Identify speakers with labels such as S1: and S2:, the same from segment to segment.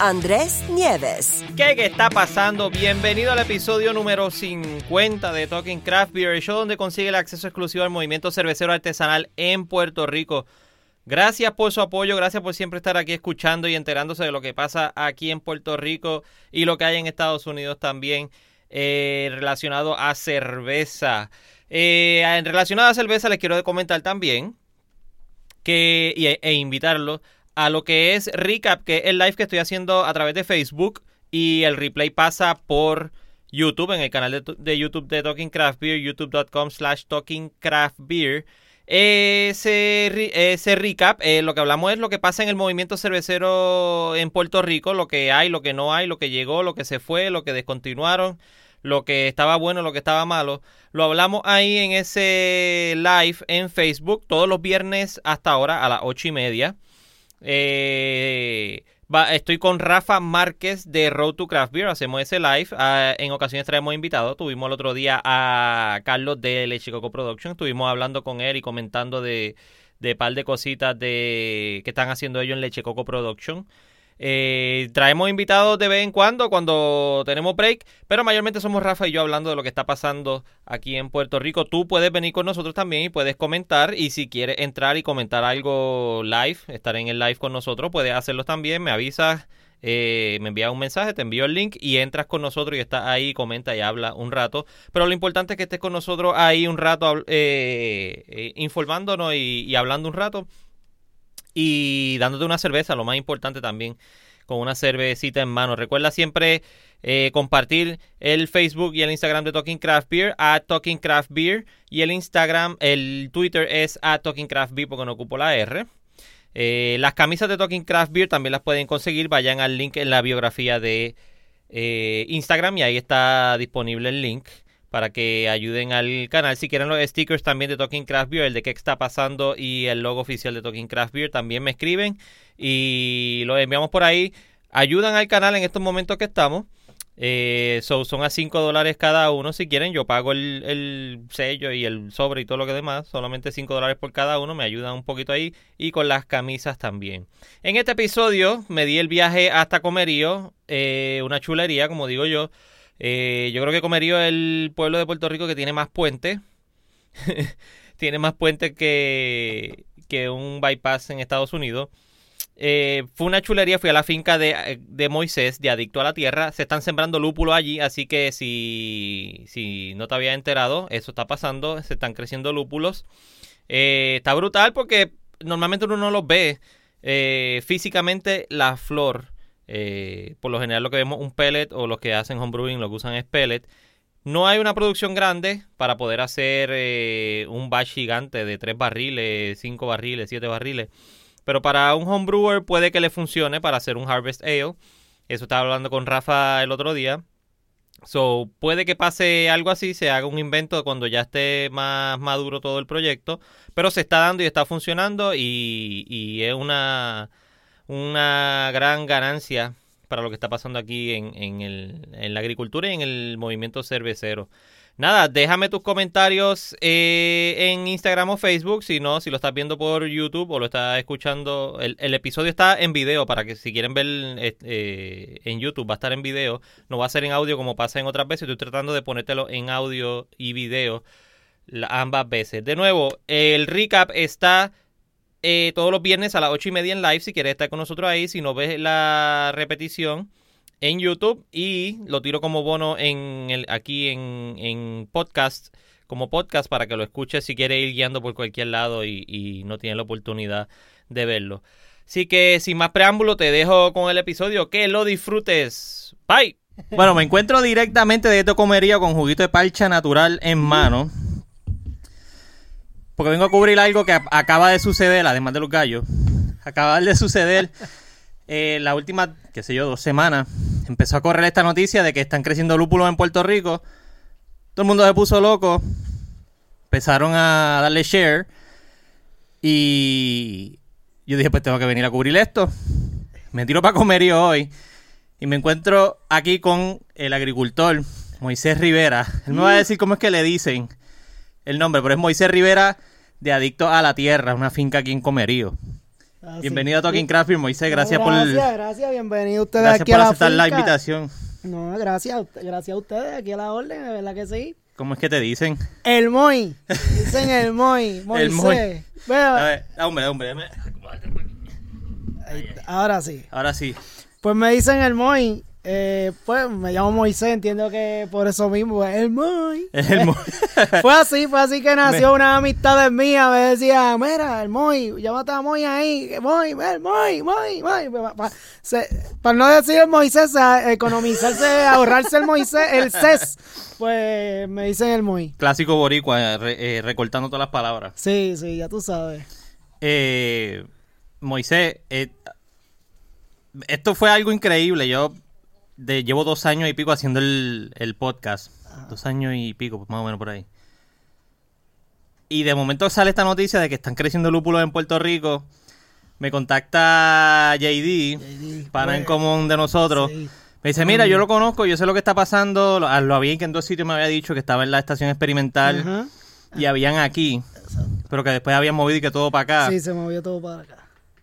S1: Andrés Nieves.
S2: ¿Qué, ¿Qué está pasando? Bienvenido al episodio número 50 de Talking Craft Beer, el show donde consigue el acceso exclusivo al movimiento cervecero artesanal en Puerto Rico. Gracias por su apoyo, gracias por siempre estar aquí escuchando y enterándose de lo que pasa aquí en Puerto Rico y lo que hay en Estados Unidos también eh, relacionado a cerveza. Eh, en relacionado a cerveza les quiero comentar también que, e, e invitarlo a lo que es Recap, que es el live que estoy haciendo a través de Facebook y el replay pasa por YouTube, en el canal de, YouTube de Talking Craft Beer, youtube.com slash Talking Craft Beer. Ese, ese recap, eh, lo que hablamos es lo que pasa en el movimiento cervecero en Puerto Rico, lo que hay, lo que no hay, lo que llegó, lo que se fue, lo que descontinuaron, lo que estaba bueno, lo que estaba malo. Lo hablamos ahí en ese live en Facebook todos los viernes hasta ahora a las ocho y media. Eh, estoy con Rafa Márquez de Road to Craft Beer. Hacemos ese live. Ah, en ocasiones traemos invitados. Tuvimos el otro día a Carlos de Leche Coco Production. Estuvimos hablando con él y comentando de, de par de cositas de que están haciendo ellos en Leche Coco Production. Eh, traemos invitados de vez en cuando, cuando tenemos break, pero mayormente somos Rafa y yo hablando de lo que está pasando aquí en Puerto Rico. Tú puedes venir con nosotros también y puedes comentar. Y si quieres entrar y comentar algo live, estar en el live con nosotros, puedes hacerlo también. Me avisas, eh, me envías un mensaje, te envío el link y entras con nosotros y estás ahí, comenta y habla un rato. Pero lo importante es que estés con nosotros ahí un rato eh, informándonos y hablando un rato y dándote una cerveza, lo más importante también, con una cervecita en mano. Recuerda siempre eh, compartir el Facebook y el Instagram de Talking Craft Beer, a Talking Craft Beer, y el Instagram, el Twitter es a Talking Craft Beer porque no ocupo la R. Eh, las camisas de Talking Craft Beer también las pueden conseguir, vayan al link en la biografía de eh, Instagram y ahí está disponible el link para que ayuden al canal. Si quieren los stickers también de Talking Craft Beer, el de qué está pasando y el logo oficial de Talking Craft Beer, también me escriben y lo enviamos por ahí. Ayudan al canal en estos momentos que estamos. Eh, son a 5 dólares cada uno. Si quieren, yo pago el, el, sello y el sobre y todo lo que demás. Solamente 5 dólares por cada uno. Me ayudan un poquito ahí. Y con las camisas también. En este episodio me di el viaje hasta Comerío. Eh, una chulería, como digo yo. Eh, yo creo que Comerío es el pueblo de Puerto Rico que tiene más puentes. tiene más puentes que, que un bypass en Estados Unidos. Eh, fue una chulería, fui a la finca de, Moisés, de Adicto a la Tierra. Se están sembrando lúpulo allí, así que si, si no te había enterado, eso está pasando. Se están creciendo lúpulos. Eh, está brutal porque normalmente uno no los ve. físicamente la flor eh, por lo general lo que vemos un pellet o los que hacen homebrewing lo que usan es pellet. No hay una producción grande para poder hacer eh, un batch gigante de 3 barriles, 5 barriles, 7 barriles. Pero para un homebrewer puede que le funcione para hacer un harvest ale. Eso estaba hablando con Rafa el otro día. So, puede que pase algo así, se haga un invento cuando ya esté más maduro todo el proyecto. Pero se está dando y está funcionando y, y es una una gran ganancia para lo que está pasando aquí en, en, el, en la agricultura y en el movimiento cervecero. Nada, déjame tus comentarios eh, en Instagram o Facebook, si no, si lo estás viendo por YouTube o lo estás escuchando, el, el episodio está en video para que si quieren ver eh, en YouTube va a estar en video, no va a ser en audio como pasa en otras veces, estoy tratando de ponértelo en audio y video ambas veces. De nuevo, el recap está eh, todos los viernes a las 8 y media en live si quieres estar con nosotros ahí. Si no ves la repetición en YouTube y lo tiro como bono en el, aquí en, en podcast, como podcast para que lo escuches si quieres ir guiando por cualquier lado y, y no tienes la oportunidad de verlo. Así que sin más preámbulo te dejo con el episodio. Que lo disfrutes. Bye. Bueno, me encuentro directamente de esto comería con juguito de parcha natural en mano. Porque vengo a cubrir algo que acaba de suceder, además de los gallos. Acaba de suceder eh, la última, qué sé yo, dos semanas. empezó a correr esta noticia de que están creciendo lúpulos en Puerto Rico. Todo el mundo se puso loco. Empezaron a darle share. Y yo dije, pues tengo que venir a cubrir esto. Me tiro para comerío hoy. Y me encuentro aquí con el agricultor, Moisés Rivera. Él me va a decir cómo es que le dicen el nombre, pero es Moisés Rivera de Adicto a la Tierra, una finca aquí en Comerío.
S3: Ah,
S2: Bienvenido a. Talking Craft Moisés. Gracias,
S3: No,
S2: por
S3: Gracias, gracias, bienvenido ustedes
S2: gracias
S3: aquí
S2: por
S3: a la
S2: aceptar la invitación.
S3: No, gracias, a gracias a ustedes aquí a la orden, de verdad que sí.
S2: ¿Cómo es que te dicen?
S3: El Moy, dicen el Moy, Moisés.
S2: El Moy.
S3: Veo,
S2: A ver, hombre, hombre,
S3: ahí ahora sí.
S2: Ahora sí.
S3: Pues me dicen el Moy, eh, pues me llamo Moisés, entiendo que por eso mismo, el Moy.
S2: Es el Mo-
S3: Fue así, fue así que nació una amistad mía. Me decía, mira, el Moy, llámate a Moy ahí. Moy, el Moy, Moy, Moy. Pa- pa- se- Para no decir el Moisés, a economizarse, ahorrarse el Moisés, el CES, pues me dicen el Moy.
S2: Clásico boricua, re- eh, recortando todas las palabras.
S3: Sí, sí, ya tú sabes.
S2: Eh, Moisés, eh, esto fue algo increíble. Yo de, llevo dos años y pico haciendo el, el podcast. Dos años y pico, más o menos por ahí. Y de momento sale esta noticia de que están creciendo lúpulos en Puerto Rico. Me contacta JD,
S3: JD,
S2: pana en
S3: pues,
S2: común de nosotros.
S3: sí.
S2: Me dice, mira, yo lo conozco, yo sé lo que está pasando. Lo, lo había que en dos sitios me había dicho que estaba en la estación experimental y habían aquí, pero que después habían movido y que todo para acá.
S3: Sí, se movió todo para acá.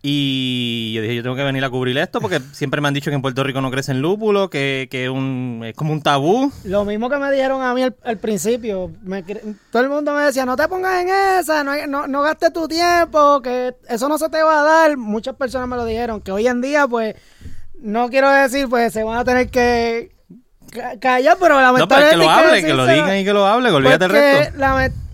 S2: Y yo dije, yo tengo que venir a cubrir esto porque siempre me han dicho que en Puerto Rico no crecen lúpulos, que, que un, es como un tabú.
S3: Lo mismo que me dijeron a mí al, al principio. Me todo el mundo me decía, no te pongas en esa, no, no, no gastes tu tiempo, que eso no se te va a dar. Muchas personas me lo dijeron, que hoy en día, pues, no quiero decir, pues, se van a tener que ca- callar, pero
S2: No, pero
S3: lamentablemente...
S2: que lo hable, que lo digan y que lo hable, que olvídate el resto.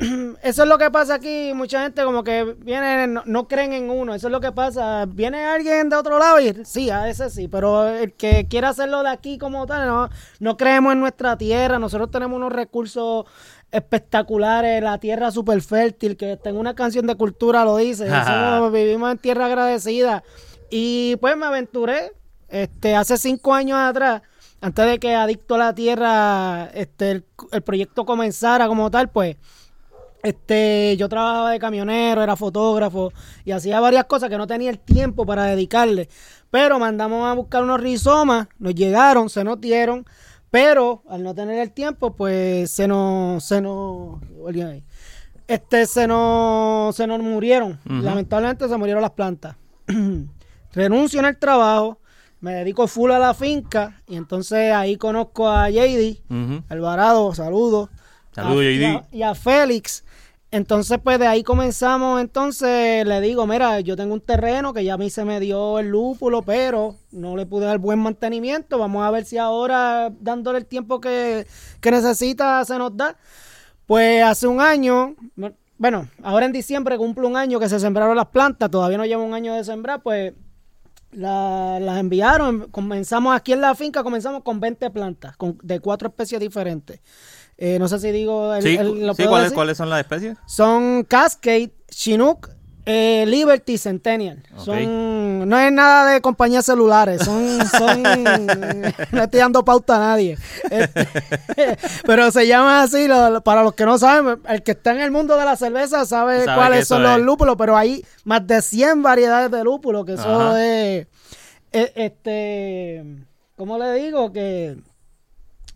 S3: eso es lo que pasa aquí. Mucha gente como que viene, no, no creen en uno. Eso es lo que pasa. Viene alguien de otro lado y sí, a ese sí. Pero el que quiera hacerlo de aquí como tal, no, no creemos en nuestra tierra. Nosotros tenemos unos recursos espectaculares. La tierra súper fértil, que tengo una canción de cultura lo dice. Vivimos en tierra agradecida. Y pues me aventuré. Este, hace cinco años atrás, antes de que Adicto a la Tierra, este, el, el proyecto comenzara como tal, pues, este, yo trabajaba de camionero, era fotógrafo y hacía varias cosas que no tenía el tiempo para dedicarle. Pero mandamos a buscar unos rizomas, nos llegaron, se nos dieron, pero al no tener el tiempo, pues se nos, se nos, este, se nos, se nos murieron. Lamentablemente se murieron las plantas. Renuncio en el trabajo, me dedico full a la finca y entonces ahí conozco a JD,
S2: Ujú.
S3: Alvarado, saludos.
S2: Saludos, JD.
S3: Y a, y a Félix. Entonces, pues de ahí comenzamos. Entonces le digo, mira, yo tengo un terreno que ya a mí se me dio el lúpulo, pero no le pude dar buen mantenimiento. Vamos a ver si ahora, dándole el tiempo que, que necesita, se nos da. Pues hace un año, bueno, ahora en diciembre cumple un año que se sembraron las plantas, todavía no lleva un año de sembrar, pues la- las enviaron. Comenzamos aquí en la finca, comenzamos con 20 plantas, con, de cuatro especies diferentes. Eh, no sé si digo el,
S2: Sí,
S3: el- lo
S2: sí, ¿cuáles. ¿cuáles son las especies?
S3: Son Cascade, Chinook, eh, Liberty, Centennial. Son, no es nada de compañías celulares, son, son, no estoy dando pauta a nadie. Este, pero se llama así, lo- para los que no saben, el que está en el mundo de la cerveza sabe, cuáles son los lúpulos, pero hay más de 100 variedades de lúpulos, que eso es, eh, este, ¿cómo le digo? Que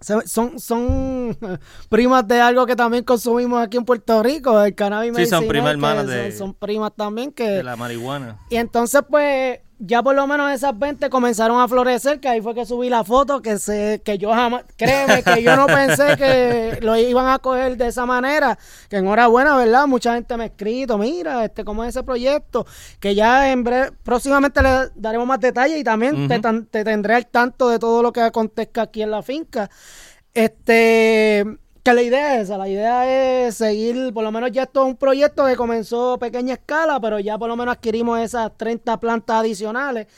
S3: son, son primas de algo que también consumimos aquí en Puerto Rico, el cannabis
S2: Sí, son primas hermanas
S3: son-
S2: de-
S3: son primas también que
S2: De la marihuana.
S3: y entonces, pues, ya por lo menos esas 20 comenzaron a florecer, que ahí fue que subí la foto, que se, que yo jamás, créeme, que yo no pensé que lo iban a coger de esa manera, que enhorabuena, ¿verdad? Mucha gente me ha escrito, mira, este, cómo es ese proyecto, que ya en breve, próximamente le daremos más detalles y también te, te tendré al tanto de todo lo que acontezca aquí en la finca. Este, que la idea es esa, la idea es seguir, por lo menos ya esto es un proyecto que comenzó a pequeña escala, pero ya por lo menos adquirimos esas 30 plantas adicionales.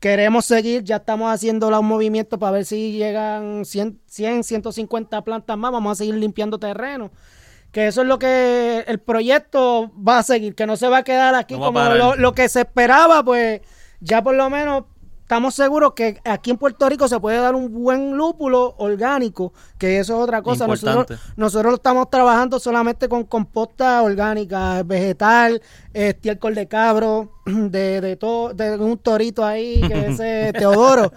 S3: Queremos seguir, ya estamos haciendo los movimientos para ver si llegan 100, 100, 150 plantas más, vamos a seguir limpiando terreno. Que eso es lo que el proyecto va a seguir, que no se va a quedar aquí
S2: No
S3: como lo que se esperaba, pues ya por lo menos estamos seguros que aquí en Puerto Rico se puede dar un buen lúpulo orgánico, que eso es otra cosa. Nosotros,
S2: Importante.
S3: nosotros estamos trabajando solamente con composta orgánica, vegetal, estiércol de cabro, de, de todo, de un torito ahí, que es Teodoro.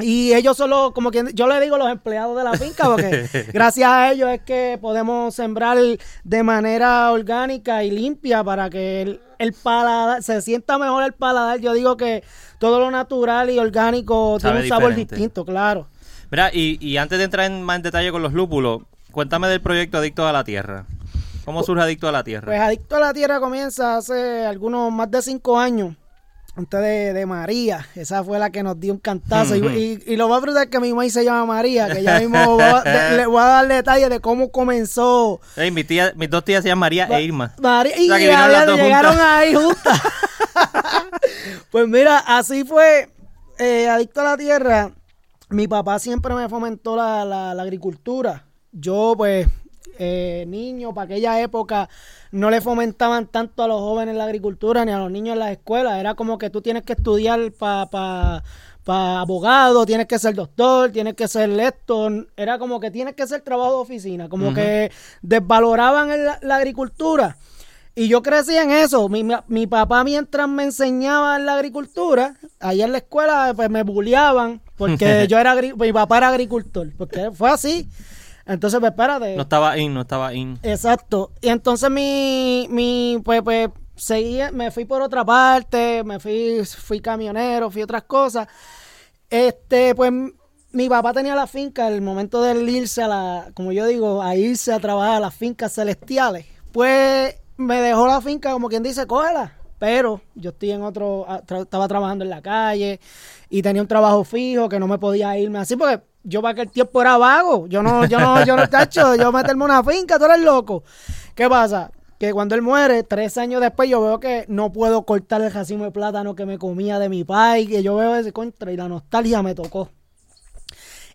S3: Y ellos solo, como que yo le digo los empleados de la finca, porque gracias a ellos es que podemos sembrar de manera orgánica y limpia para que el, el paladar, se sienta mejor el paladar. Yo digo que todo lo natural y orgánico
S2: Sabe
S3: tiene un sabor
S2: diferente.
S3: distinto, claro.
S2: Mira, y, y antes de entrar en más en detalle con los lúpulos, cuéntame del proyecto Adicto a la Tierra. ¿Cómo surge Adicto a la Tierra?
S3: Pues Adicto a la Tierra comienza hace algunos más de cinco años. Antes de, de María, esa fue la que nos dio un cantazo. Y- y, y lo más brutal es que mi mamá se llama María, que ya mismo de- le voy a dar detalles de cómo comenzó.
S2: Ey, mi tía, mis dos tías se llaman María e Irma.
S3: María, y
S2: O sea, que
S3: ya- llegaron
S2: juntas.
S3: ahí juntas. pues mira, así fue eh, Adicto a la Tierra. Mi papá siempre me fomentó la, la- la agricultura. Yo, pues, eh, niño, para aquella época, no le fomentaban tanto a los jóvenes la agricultura ni a los niños en las escuelas. Era como que tú tienes que estudiar para pa, pa abogado, tienes que ser doctor, tienes que ser lector. Era como que tienes que ser trabajo de oficina. Como que desvaloraban el- la agricultura. Y yo crecí en eso. Mi, mi- mi papá mientras me enseñaba en la agricultura, allá en la escuela pues me bulleaban porque yo era mi papá era agricultor, porque fue así. Entonces, pues espérate.
S2: No estaba in, no estaba in.
S3: Exacto. Y entonces mi, mi pues, pues, seguí, me fui por otra parte, me fui, fui camionero, fui otras cosas. Este, pues mi papá tenía la finca, el momento de irse a la, como yo digo, a irse a trabajar a las fincas celestiales. Pues me dejó la finca, como quien dice, cógela. Pero yo estoy en otro, tra- estaba trabajando en la calle y tenía un trabajo fijo que no me podía irme así porque yo para aquel tiempo era vago. Yo no, yo no, yo no, tacho, yo meterme una finca, tú eres loco. ¿Qué pasa? Que cuando él muere, tres años después, yo veo que no puedo cortar el racimo de plátano que me comía de mi pai, que yo veo ese contra y la nostalgia me tocó.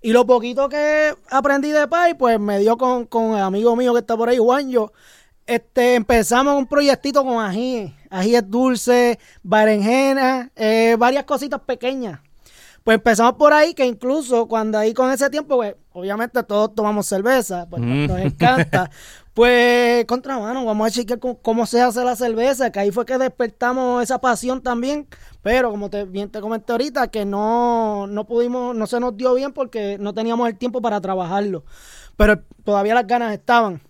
S3: Y lo poquito que aprendí de Pai, pues me dio con, con el amigo mío que está por ahí, Juanjo. Este, empezamos un proyectito con ají, ajíes dulces, berenjena, eh, varias cositas pequeñas. Pues empezamos por ahí, que incluso cuando ahí con ese tiempo, pues obviamente todos tomamos cerveza, pues
S2: Mm.
S3: nos encanta. Pues, contra mano, vamos a chequear cómo, cómo se hace la cerveza, que ahí fue que despertamos esa pasión también. Pero como te, bien te comenté ahorita, que no, no pudimos, no se nos dio bien porque no teníamos el tiempo para trabajarlo. Pero todavía las ganas estaban.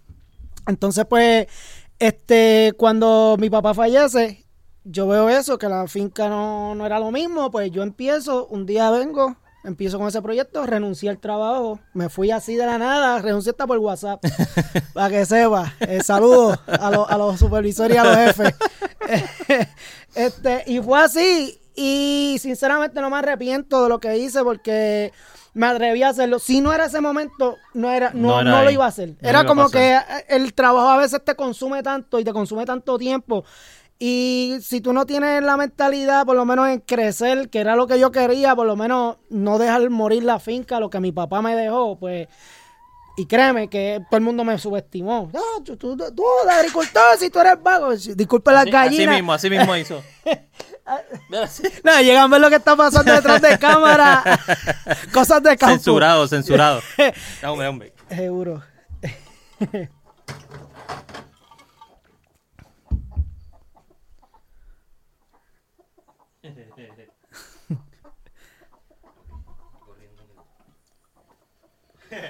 S3: Entonces, pues, este, cuando mi papá fallece, yo veo eso, que la finca no, no era lo mismo, pues yo empiezo, un día vengo, empiezo con ese proyecto, renuncié al trabajo, me fui así de la nada, renuncié hasta por WhatsApp, para que sepa. Eh, saludos a, los- a los supervisores y a los jefes. este, y fue así, y sinceramente no me arrepiento de lo que hice porque me atreví a hacerlo. Si no era ese momento, no era, no,
S2: No era
S3: no lo iba a hacer.
S2: No lo
S3: Era como que eh, el trabajo a veces te consume tanto y te consume tanto tiempo. Y si tú no tienes la mentalidad, por lo menos en crecer, que era lo que yo quería, por lo menos no dejar morir la finca, lo que mi papá me dejó, pues. Y créeme que todo el mundo me subestimó. Ah, tú, tú, tú, agricultor, si tú eres vago. Disculpe las
S2: Así, así
S3: gallinas.
S2: mismo, así mismo hizo. Así.
S3: No, llegan a ver lo que está pasando detrás de cámara. Cosas de campo.
S2: Censurado, censurado. Hombre, hombre.
S3: Seguro.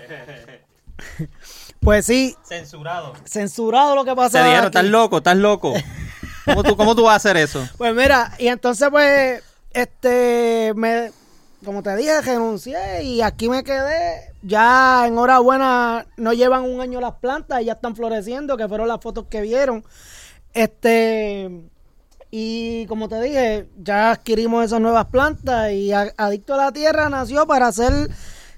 S3: Pues sí,
S2: Censurado.
S3: censurado lo que
S2: Te
S3: pasa.
S2: dijeron,
S3: aquí.
S2: estás loco, estás loco. ¿Cómo tú, ¿Cómo tú vas a hacer eso?
S3: Pues mira, y entonces pues, este, me, como te dije, renuncié y aquí me quedé. Ya en hora buena no llevan un año las plantas y ya están floreciendo, que fueron las fotos que vieron. Este, y como te dije, ya adquirimos esas nuevas plantas y Adicto a la Tierra nació para hacer,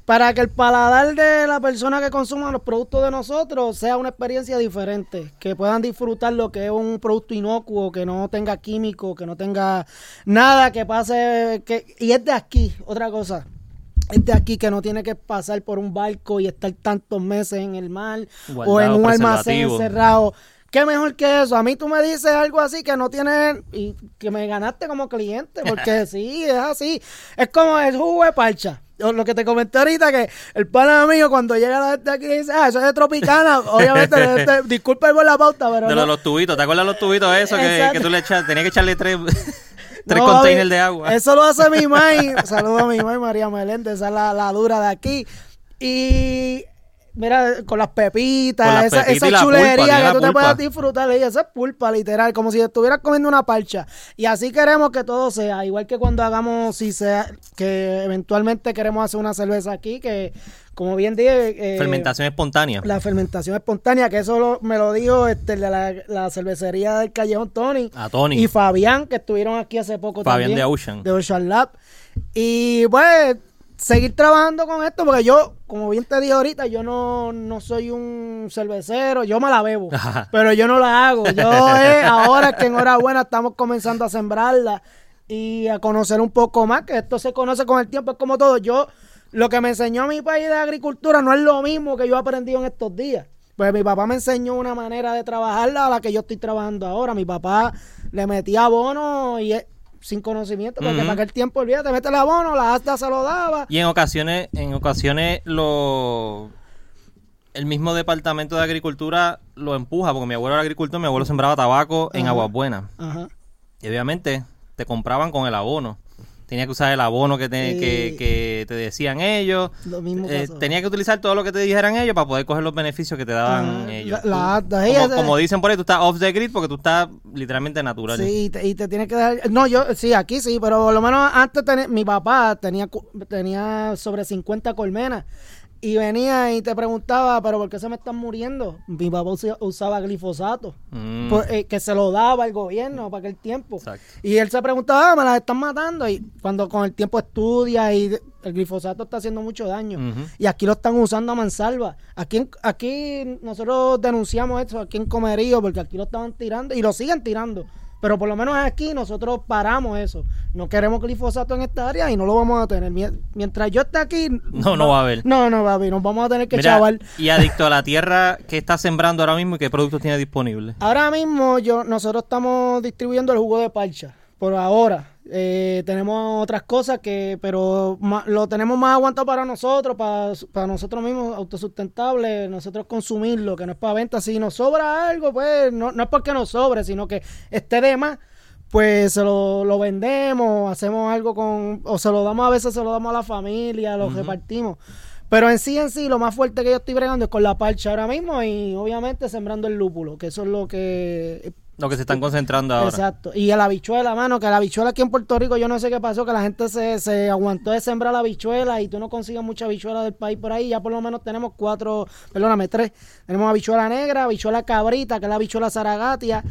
S3: para que el paladar de la persona que consuma los productos de nosotros sea una experiencia diferente, que puedan disfrutar lo que es un producto inocuo, que no tenga químico, que no tenga nada que pase, que, y es de aquí, otra cosa. Es de aquí que no tiene que pasar por un barco y estar tantos meses en el mar o en un almacén encerrado. qué mejor que eso. A mí tú me dices algo así que no tiene y que me ganaste como cliente, porque sí, es así. Es como el jugo de parcha. Lo que te comenté ahorita, que el pana amigo cuando llega la gente aquí dice, ah, eso es de Tropicana. Obviamente, este, disculpe por la pauta, pero.
S2: De
S3: no-
S2: los, tubitos, ¿te acuerdas de los tubitos esos que, que tú le echas? Tenías que echarle tres, tres
S3: No,
S2: containers de agua.
S3: Eso lo hace mi mai. Saludos a mi mai María Meléndez, esa es la, la dura de aquí. Y mira, con las pepitas,
S2: Con las
S3: esa,
S2: la
S3: chulería
S2: pulpa,
S3: que tú te puedas disfrutar. Y esa es pulpa, literal, como si estuvieras comiendo una parcha. Y así queremos que todo sea, igual que cuando hagamos, si sea, que eventualmente queremos hacer una cerveza aquí, que como bien dije... eh,
S2: Fermentación espontánea.
S3: La fermentación espontánea, que eso lo- me lo dijo este, la, la cervecería del Callejón Tony.
S2: A Tony.
S3: Y Fabián, que estuvieron aquí hace poco
S2: Fabián
S3: también.
S2: de Ocean.
S3: De Ocean Lab. Y pues, seguir trabajando con esto, porque yo, como bien te dije ahorita, yo no, no soy un cervecero, yo me la bebo,
S2: Ajá.
S3: pero yo no la hago. Yo eh, ahora que enhorabuena estamos comenzando a sembrarla y a conocer un poco más, que esto se conoce con el tiempo, es como todo. Yo, lo que me enseñó mi país de agricultura no es lo mismo que yo he aprendido en estos días. Pues mi papá me enseñó una manera de trabajarla a la que yo estoy trabajando ahora. Mi papá le metía abono y sin conocimiento, porque
S2: Ujú.
S3: para aquel tiempo, olvídate, mete el abono, la asta se lo daba.
S2: Y en ocasiones, en ocasiones lo el mismo departamento de agricultura lo empuja, porque mi abuelo era agricultor, mi abuelo sembraba tabaco en. Aguas Buenas. Y obviamente te compraban con el abono. Tenía que usar el abono que te,
S3: Sí.
S2: que, que te decían ellos.
S3: Lo mismo
S2: Eh, tenía que utilizar todo lo que te dijeran ellos para poder coger los beneficios que te daban
S3: Ajá.
S2: ellos.
S3: La- la-
S2: Tú-
S3: la- ella
S2: como, dicen por ahí, tú estás off the grid porque tú estás literalmente natural.
S3: Sí, y te, y te tiene que dar. No, yo, sí, aquí sí, pero por lo menos antes tenía- mi papá tenía, tenía sobre 50 colmenas. Y venía y te preguntaba, ¿pero por qué se me están muriendo? Mi papá usa- usaba glifosato,
S2: Mm,
S3: por- eh, que se lo daba el gobierno para aquel tiempo.
S2: Exacto.
S3: Y él se preguntaba, ah, me las están matando. Y cuando con el tiempo estudia y el glifosato está haciendo mucho daño. Y aquí lo están usando a mansalva. Aquí, aquí nosotros denunciamos esto aquí en Comerío porque aquí lo estaban tirando y lo siguen tirando. Pero por lo menos aquí nosotros paramos eso. No queremos glifosato en esta área y no lo vamos a tener. Mie- Mientras yo esté aquí...
S2: No, no va a haber.
S3: No, no va a haber. Nos vamos a tener que
S2: Mira,
S3: chaval.
S2: y adicto a la tierra, ¿qué estás sembrando ahora mismo y qué productos tienes disponibles?
S3: Ahora mismo yo, nosotros estamos distribuyendo el jugo de parcha. Por ahora. Eh, tenemos otras cosas que, pero ma- lo tenemos más aguantado para nosotros, para, para nosotros mismos, autosustentable, nosotros consumirlo, que no es para venta. Si nos sobra algo, pues no, no es porque nos sobre, sino que esté de más, pues se lo, lo vendemos, hacemos algo con, o se lo damos a veces, se lo damos a la familia, lo repartimos. Pero en sí, en sí, lo más fuerte que yo estoy bregando es con la parcha ahora mismo y obviamente sembrando el lúpulo, que eso es lo que
S2: Lo que se están concentrando ahora.
S3: Exacto. Y la habichuela, mano, que la habichuela aquí en Puerto Rico, yo no sé qué pasó, que la gente se, se aguantó de sembrar la habichuela y tú no consigues mucha habichuela del país por ahí. Ya por lo menos tenemos cuatro, perdóname, tres. Tenemos habichuela negra, habichuela cabrita, que es la habichuela zaragatia.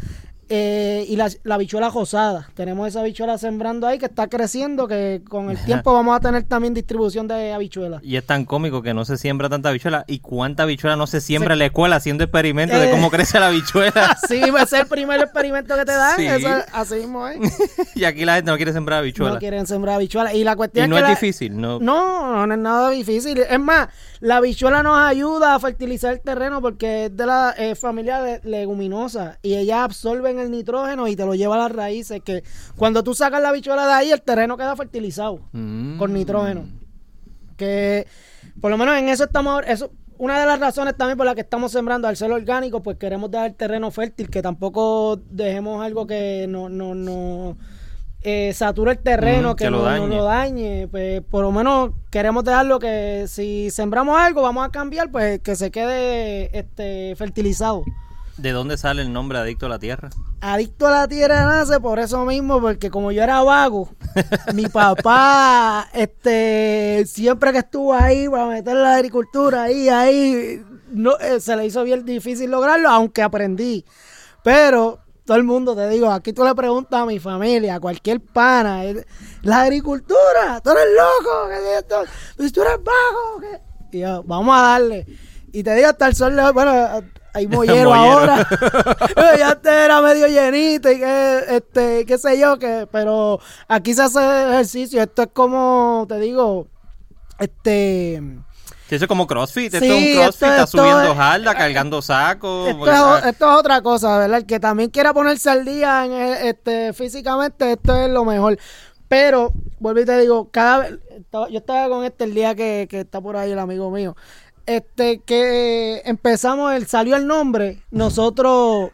S3: Eh, y la, la habichuela rosada. Tenemos esa habichuela sembrando ahí que está creciendo, que con el tiempo vamos a tener también distribución de habichuelas.
S2: Y es tan cómico que no se siembra tanta habichuela. ¿Y cuánta habichuela no se siembra en la escuela haciendo experimentos de
S3: Eh.
S2: cómo crece la habichuela?
S3: Sí, ese es el primer experimento que te dan.
S2: Sí.
S3: Eso es- así mismo es.
S2: y aquí la gente no quiere sembrar habichuela.
S3: No quieren sembrar habichuelas. Y la cuestión
S2: y no
S3: que
S2: es
S3: la-
S2: difícil, ¿no?
S3: No, no es nada difícil. Es más, la habichuela nos ayuda a fertilizar el terreno porque es de la eh, familia de- leguminosa y ellas absorben el nitrógeno y te lo lleva a las raíces. Que cuando tú sacas la habichuela de ahí, el terreno queda fertilizado
S2: Mm.
S3: con nitrógeno. Que por lo menos en eso estamos. Eso, una de las razones también por la que estamos sembrando al ser orgánico, pues queremos dar el terreno fértil, que tampoco dejemos algo que no, no, no eh, sature el terreno, que,
S2: que lo
S3: no, no
S2: dañe.
S3: lo dañe. Pues por lo menos queremos dejarlo que si sembramos algo, vamos a cambiar, pues que se quede este fertilizado.
S2: ¿De dónde sale el nombre Adicto a la Tierra?
S3: Adicto a la tierra nace por eso mismo, porque como yo era vago, mi papá, este, siempre que estuvo ahí para meter la agricultura ahí, ahí, no, eh, se le hizo bien difícil lograrlo, aunque aprendí. Pero todo el mundo, te digo, aquí tú le preguntas a mi familia, a cualquier pana, eh, la agricultura, tú eres loco, que pues tú eres vago, que... Y yo, vamos a darle. Y te digo, hasta el sol, bueno, hay mollero
S2: Mollero.
S3: ahora. Ya este era medio llenito y que, este, qué sé yo, que, pero aquí se hace ejercicio. Esto es como, te digo, este,
S2: eso es como CrossFit. esto
S3: Sí,
S2: es un CrossFit,
S3: esto-
S2: está
S3: esto
S2: subiendo
S3: es-
S2: jarda, cargando sacos.
S3: Esto es, esto es otra cosa, ¿verdad? El que también quiera ponerse al día en, eh, este, físicamente, esto es lo mejor. Pero, vuelvo y te digo, cada vez, yo estaba con este el día que, que está por ahí el amigo mío, este, que empezamos, el, salió el nombre, nosotros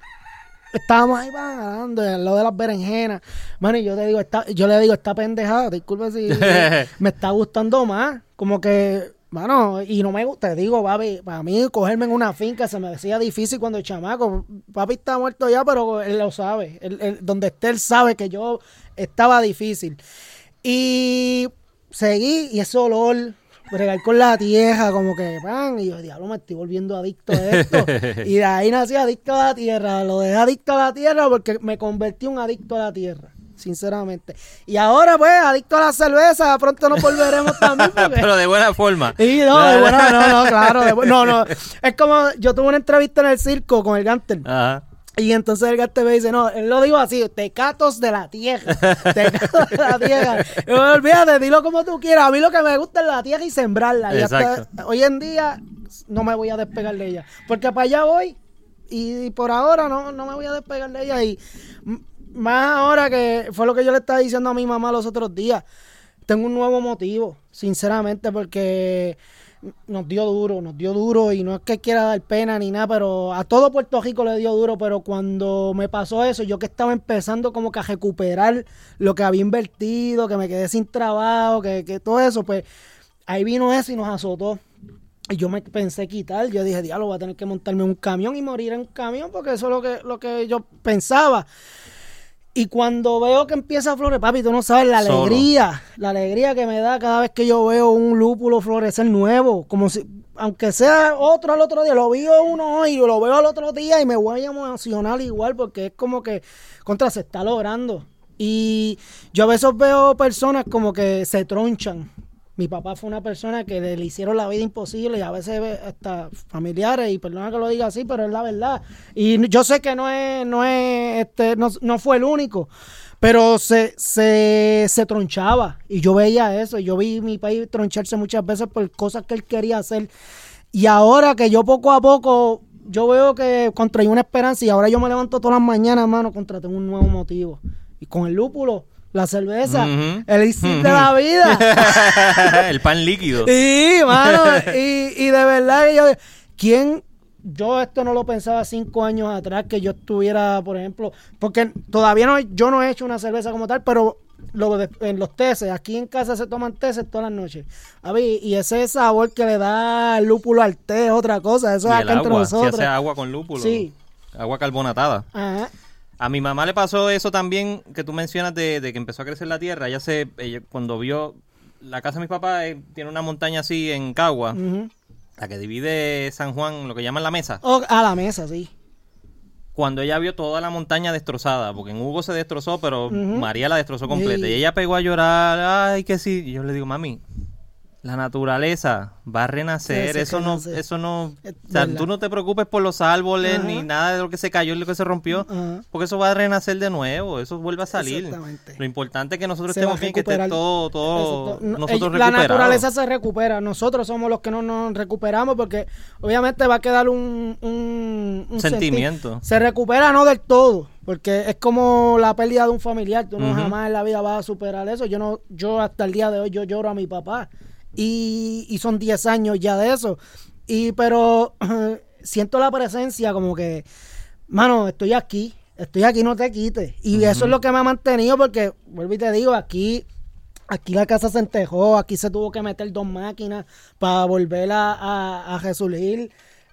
S3: estábamos ahí ganando lo de las berenjenas. Mano, y yo te digo, esta, yo le digo, esta pendejada, disculpe si me está gustando más. Como que, mano, y no me gusta, te digo, papi, para mí cogerme en una finca se me decía difícil cuando el chamaco. Papi está muerto ya, pero él lo sabe. Él- él- donde esté, él sabe que yo estaba difícil. Y seguí, y ese olor, bregar con la tierra, como que, pan, y yo, diablo, me estoy volviendo adicto a esto. y de ahí nací adicto a la tierra. Lo dejé adicto a la tierra porque me convertí en un adicto a la tierra. Sinceramente. Y ahora, pues, adicto a la cerveza. Pronto nos volveremos también. Porque...
S2: Pero de buena forma.
S3: Sí, no, de buena- no, no, claro. de no, no. Es como, yo tuve una entrevista en el circo con el Gantel.
S2: Ajá.
S3: Y entonces el gato me dice, no, él lo dijo así, tecatos de la tierra, tecatos de la tierra. Y yo, olvídate, dilo como tú quieras. A mí lo que me gusta es la tierra y sembrarla. Y hasta hoy en día no me voy a despegar de ella. Porque para allá voy y por ahora no, no me voy a despegar de ella. Y más ahora que fue lo que yo le estaba diciendo a mi mamá los otros días. Tengo un nuevo motivo, sinceramente, porque nos dio duro, nos dio duro y no es que quiera dar pena ni nada, pero a todo Puerto Rico le dio duro, pero cuando me pasó eso, yo que estaba empezando como que a recuperar lo que había invertido, que me quedé sin trabajo, que, que todo eso, pues ahí vino eso y nos azotó. Y yo me pensé quitar, yo dije, diablo, voy a tener que montarme un camión y morir en un camión, porque eso es lo que, lo que yo pensaba. Y cuando veo que empieza a florecer, papi, tú no sabes la
S2: Solo.
S3: alegría, la alegría que me da cada vez que yo veo un lúpulo florecer nuevo, como si, aunque sea otro al otro día, lo veo uno hoy, lo veo al otro día y me voy a emocionar igual porque es como que contra se está logrando. Y yo a veces veo personas como que se tronchan. Mi papá fue una persona que le, hicieron la vida imposible y a veces ve hasta familiares, y perdona que lo diga así, pero es la verdad. Y yo sé que no es, no es, este, no, no fue el único, pero se, se, se tronchaba y yo veía eso. Yo vi mi país troncharse muchas veces por cosas que él quería hacer. Y ahora que yo poco a poco, yo veo que contraí una esperanza y ahora yo me levanto todas las mañanas, mano, contra tengo un nuevo motivo. Y con el lúpulo, la cerveza, el ICIT de la vida.
S2: el pan líquido.
S3: Sí, mano. Y, y de verdad yo. ¿Quién.? Yo esto no lo pensaba cinco años atrás, que yo estuviera, por ejemplo, porque todavía no, yo no he hecho una cerveza como tal, pero lo de- en los teces, aquí en casa se toman teces todas las noches. Y ese sabor que le da el lúpulo al té es otra cosa, eso
S2: Y
S3: es acá entre
S2: agua, si
S3: nosotros.
S2: hace agua con lúpulo.
S3: Sí.
S2: Agua carbonatada.
S3: Ajá.
S2: A mi mamá le pasó eso también que tú mencionas de, de que empezó a crecer la tierra. Ella se, ella, cuando vio la casa de mis papás eh, tiene una montaña así en Cagua, la que divide San Juan, lo que llaman la mesa.
S3: O a la mesa, sí.
S2: Cuando ella vio toda la montaña destrozada, porque en Hugo se destrozó, pero. María la destrozó completa.
S3: Sí.
S2: Y ella pegó a llorar, ay, que sí. Y yo le digo, mami, la naturaleza va a renacer.
S3: Sí,
S2: eso no, eso no.
S3: Es
S2: O sea,
S3: verdad.
S2: tú no te preocupes por los árboles
S3: Ajá.
S2: ni nada de lo que se cayó y lo que se rompió.
S3: Ajá.
S2: Porque eso va a renacer de nuevo, eso vuelve a salir. Lo importante es que nosotros
S3: Se
S2: estemos bien, que esté todo, todo.
S3: No,
S2: nosotros
S3: la naturaleza se recupera. Nosotros somos los que no nos recuperamos porque obviamente va a quedar un, un, un
S2: Sentimiento.
S3: senti- Se recupera no del todo, porque es como la pérdida de un familiar. Tú no jamás en la vida vas a superar eso. Yo no, yo hasta el día de hoy yo lloro a mi papá y, y son 10 años ya de eso. Y pero siento la presencia como que, mano, estoy aquí. Estoy aquí, no te quites. Y eso es lo que me ha mantenido porque, vuelvo y te digo, aquí Aquí la casa se entejó, aquí se tuvo que meter dos máquinas para volver a, a, a resurgir.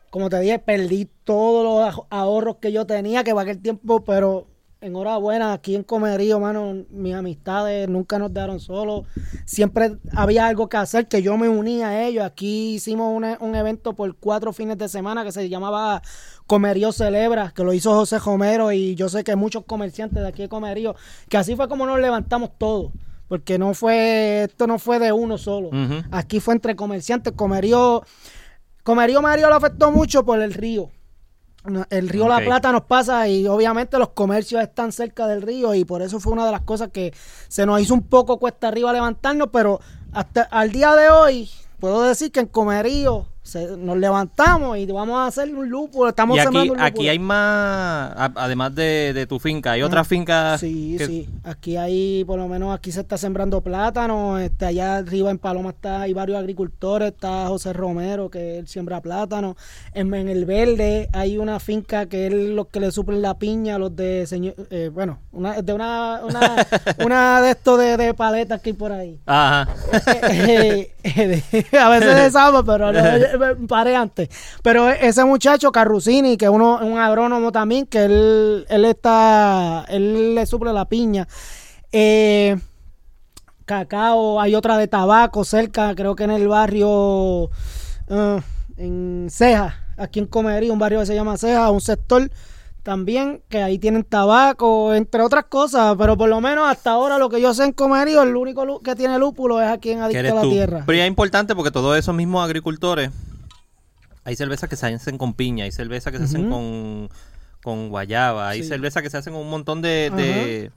S3: Como te dije, perdí todos los ahorros que yo tenía, que para aquel tiempo, pero enhorabuena, aquí en Comerío, mano, mis amistades nunca nos dejaron solos. Siempre había algo que hacer, que yo me unía a ellos. Aquí hicimos una- un evento por cuatro fines de semana que se llamaba Comerío Celebra, que lo hizo José Romero y yo sé que muchos comerciantes de aquí de Comerío, que así fue como nos levantamos todos. Porque no fue, esto no fue de uno solo. Aquí fue entre comerciantes. Comerío, Comerío Mario lo afectó mucho por el río. El río La. Plata nos pasa y obviamente los comercios están cerca del río y por eso fue una de las cosas que se nos hizo un poco cuesta arriba levantarnos, pero hasta al día de hoy puedo decir que en Comerío se- nos levantamos y vamos a hacer un lúpulo. Estamos
S2: Y aquí,
S3: sembrando un lúpulo.
S2: aquí hay más, a- además de, de tu finca, hay otras fincas.
S3: Sí,
S2: que-
S3: sí. Aquí hay, por lo menos aquí se está sembrando plátano. Este, allá arriba en Paloma está, hay varios agricultores. Está José Romero, que él siembra plátano. En, en el verde hay una finca que es los que le suplen la piña, los de señor, eh, bueno, una, de una, una, una de estos de, de paletas que hay por ahí.
S2: Ajá.
S3: Eh, eh, a veces de sábado, pero no, paré antes. Pero ese muchacho, Carrusini, que es un agrónomo también, que él, él está, él le suple la piña. Eh, cacao, hay otra de tabaco cerca, creo que en el barrio, ah, en Ceja, aquí en Comería, un barrio que se llama Ceja, un sector también, que ahí tienen tabaco, entre otras cosas, pero por lo menos hasta ahora lo que yo sé en Comerío, el único que tiene lúpulo es aquí en Adicto a la
S2: tú.
S3: Tierra.
S2: Pero ya es importante porque todos esos mismos agricultores, hay cervezas que se hacen con piña, hay cervezas que se hacen con, con guayaba, hay
S3: Sí.
S2: cervezas que se hacen con un montón de, de,
S3: De,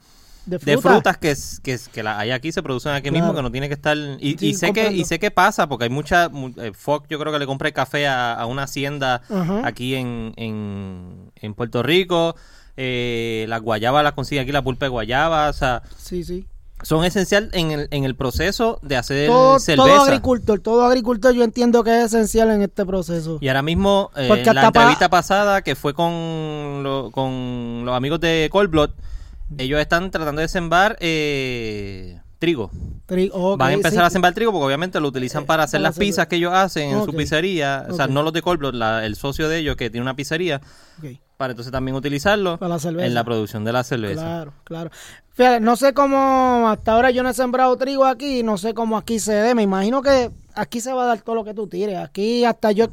S2: de
S3: fruta.
S2: frutas que, que, que la, hay aquí, se producen aquí
S3: Claro.
S2: mismo, que no tiene que estar... Y,
S3: Sí,
S2: y sé que, y sé que pasa, porque hay mucha... mu- eh, Fox yo creo que le compré café a, a una hacienda aquí en, en, en Puerto Rico. Eh, la guayaba la consigue aquí, la pulpa de guayaba, o sea,
S3: Sí, sí.
S2: son esencial en el, en el proceso de hacer
S3: Todo,
S2: cerveza.
S3: todo agricultor, todo agricultor yo entiendo que es esencial en este proceso.
S2: Y ahora mismo, eh, en la
S3: pa-
S2: entrevista pasada que fue con, lo- con los amigos de Cold Blood, ellos están tratando de sembrar eh, trigo.
S3: Tri- ok,
S2: Van a empezar
S3: sí.
S2: a sembrar trigo porque obviamente lo utilizan
S3: Eh,
S2: para hacer
S3: para
S2: las pizzas que ellos hacen en su pizzería. O sea, no los de Cold Blood, la- el socio de ellos que tiene una pizzería, para entonces también utilizarlo
S3: Para la cerveza.
S2: en la producción de la cerveza.
S3: Claro, claro. Fíjate, no sé cómo, hasta ahora yo no he sembrado trigo aquí, no sé cómo aquí se dé. Me imagino que aquí se va a dar todo lo que tú tires. Aquí hasta yo,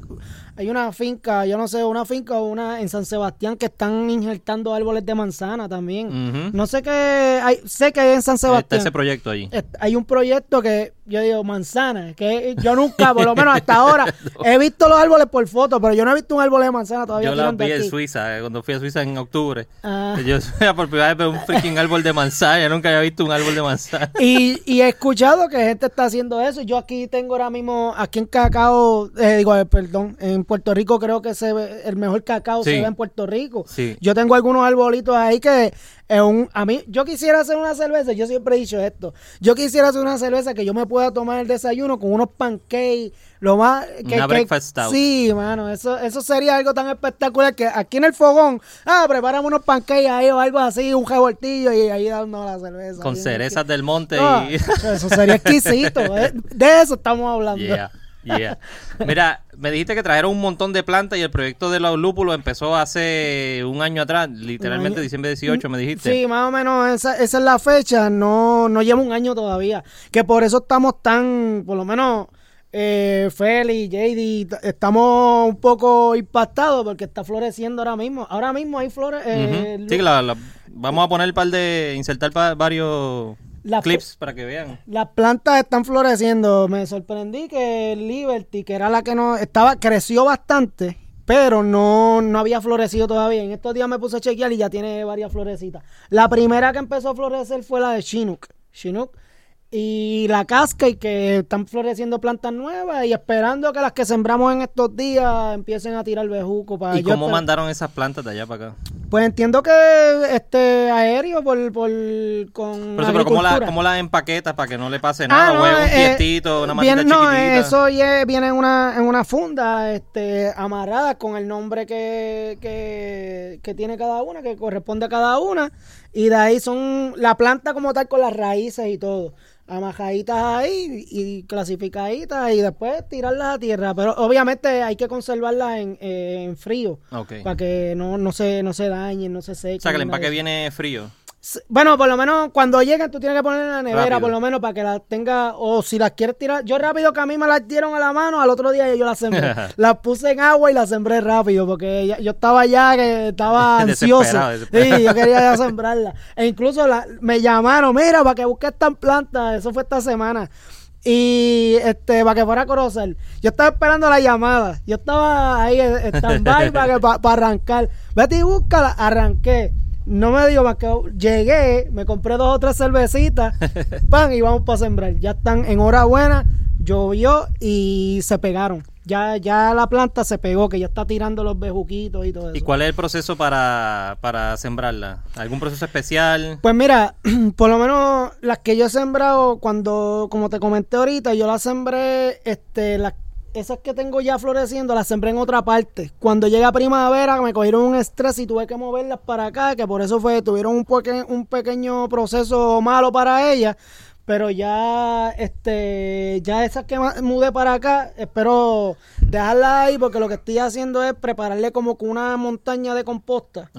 S3: hay una finca, yo no sé, una finca o una en San Sebastián que están injertando árboles de manzana también. No sé qué, hay, sé que hay en San
S2: Está
S3: Sebastián.
S2: ese proyecto allí.
S3: Hay un proyecto que yo digo manzana, que yo nunca, por lo menos hasta ahora, he visto los árboles por foto, pero yo no he visto un árbol de manzana todavía.
S2: Yo
S3: tirando
S2: vi en. Suiza, eh, cuando fui a Suiza en octubre.
S3: Ah.
S2: Yo por primera vez veo un freaking árbol de manzana. Yo nunca había visto un árbol de manzana.
S3: Y, y he escuchado que gente está haciendo eso. Yo aquí tengo ahora mismo, aquí en Cacao, eh, digo, eh, perdón, en Puerto Rico creo que se ve, el mejor cacao
S2: Sí.
S3: se ve en Puerto Rico.
S2: Sí.
S3: Yo tengo algunos arbolitos ahí que es un, a mí, yo quisiera hacer una cerveza, yo siempre he dicho esto, yo quisiera hacer una cerveza que yo me pueda tomar el desayuno con unos pancakes, lo más... Que,
S2: Una
S3: que-
S2: breakfast stout.
S3: Sí, mano, eso, eso sería algo tan espectacular que aquí en el fogón, ah, preparamos unos pancakes ahí o algo así, un revoltillo y ahí dando la cerveza.
S2: Con cerezas del monte
S3: Ah,
S2: y...
S3: eso sería exquisito. ¿eh? De eso estamos hablando.
S2: Yeah, yeah. Mira, me dijiste que trajeron un montón de plantas y el proyecto de los lúpulos empezó hace un año atrás, literalmente
S3: año.
S2: diciembre 18, me dijiste.
S3: Sí, más o menos esa, esa es la fecha. No, no lleva un año todavía. Que por eso estamos tan, por lo menos, eh, Feli, JD, estamos un poco impactados porque está floreciendo ahora mismo. Ahora mismo hay flores. eh.
S2: Sí, la- la- vamos a poner un par de, insertar pa- varios
S3: La
S2: clips para que vean.
S3: Las plantas están floreciendo. Me sorprendí que Liberty, que era la que no estaba, creció bastante, pero no, no había florecido todavía. En estos días me puse a chequear y ya tiene varias florecitas. La primera que empezó a florecer fue la de Chinook. Chinook. Y la casca y que están floreciendo plantas nuevas y esperando que las que sembramos en estos días empiecen a tirar bejuco para
S2: ¿Y
S3: yo
S2: cómo
S3: esper-
S2: mandaron esas plantas de allá para acá?
S3: Pues entiendo que este aéreo por, por con
S2: Pero, ¿cómo, la. ¿cómo la empaquetas para que no le pase nada?
S3: Ah, no,
S2: un
S3: eh,
S2: tiestito, una
S3: viene, no,
S2: chiquitita.
S3: eso viene en una, en una funda este, amarrada con el nombre que, que, que tiene cada una, que corresponde a cada una. Y de ahí son la planta como tal con las raíces y todo. Amajaditas ahí y clasificaditas y después tirarlas a tierra. Pero obviamente hay que conservarlas en, eh, en frío
S2: Ok.
S3: para que no, no, se, no se dañen, no se sequen.
S2: O sea, que el empaque viene frío.
S3: Bueno, por lo menos cuando lleguen tú tienes que poner en la nevera,
S2: Rápido.
S3: por lo menos para que las tenga, o si las quieres tirar, yo rápido que a mí me las dieron a la mano, al otro día yo las sembré. las puse en agua y las sembré rápido, porque yo estaba ya que estaba ansioso. Sí, yo quería ya sembrarla. E incluso la- me llamaron, mira, para que busques estas plantas, eso fue esta semana. Y este, para que fuera a conocer. Yo estaba esperando la llamada. Yo estaba ahí en stand-by para, que- pa- para arrancar. Vete y búscala. Arranqué. No me digo más que llegué, me compré dos o tres cervecitas, pan, y vamos para sembrar. Ya están en hora buena, llovió y se pegaron. Ya, ya la planta se pegó, que ya está tirando los bejuquitos y todo eso.
S2: ¿Y cuál es el proceso para, para sembrarla? ¿Algún proceso especial?
S3: Pues mira, por lo menos las que yo he sembrado, cuando, como te comenté ahorita, yo las sembré, este, las esas que tengo ya floreciendo las sembré en otra parte. Cuando llega primavera me cogieron un estrés y tuve que moverlas para acá, que por eso fue, tuvieron un, un pequeño proceso malo para ellas. Pero ya, este, ya esas que mudé para acá, espero dejarlas ahí porque lo que estoy haciendo es prepararle como con una montaña de composta.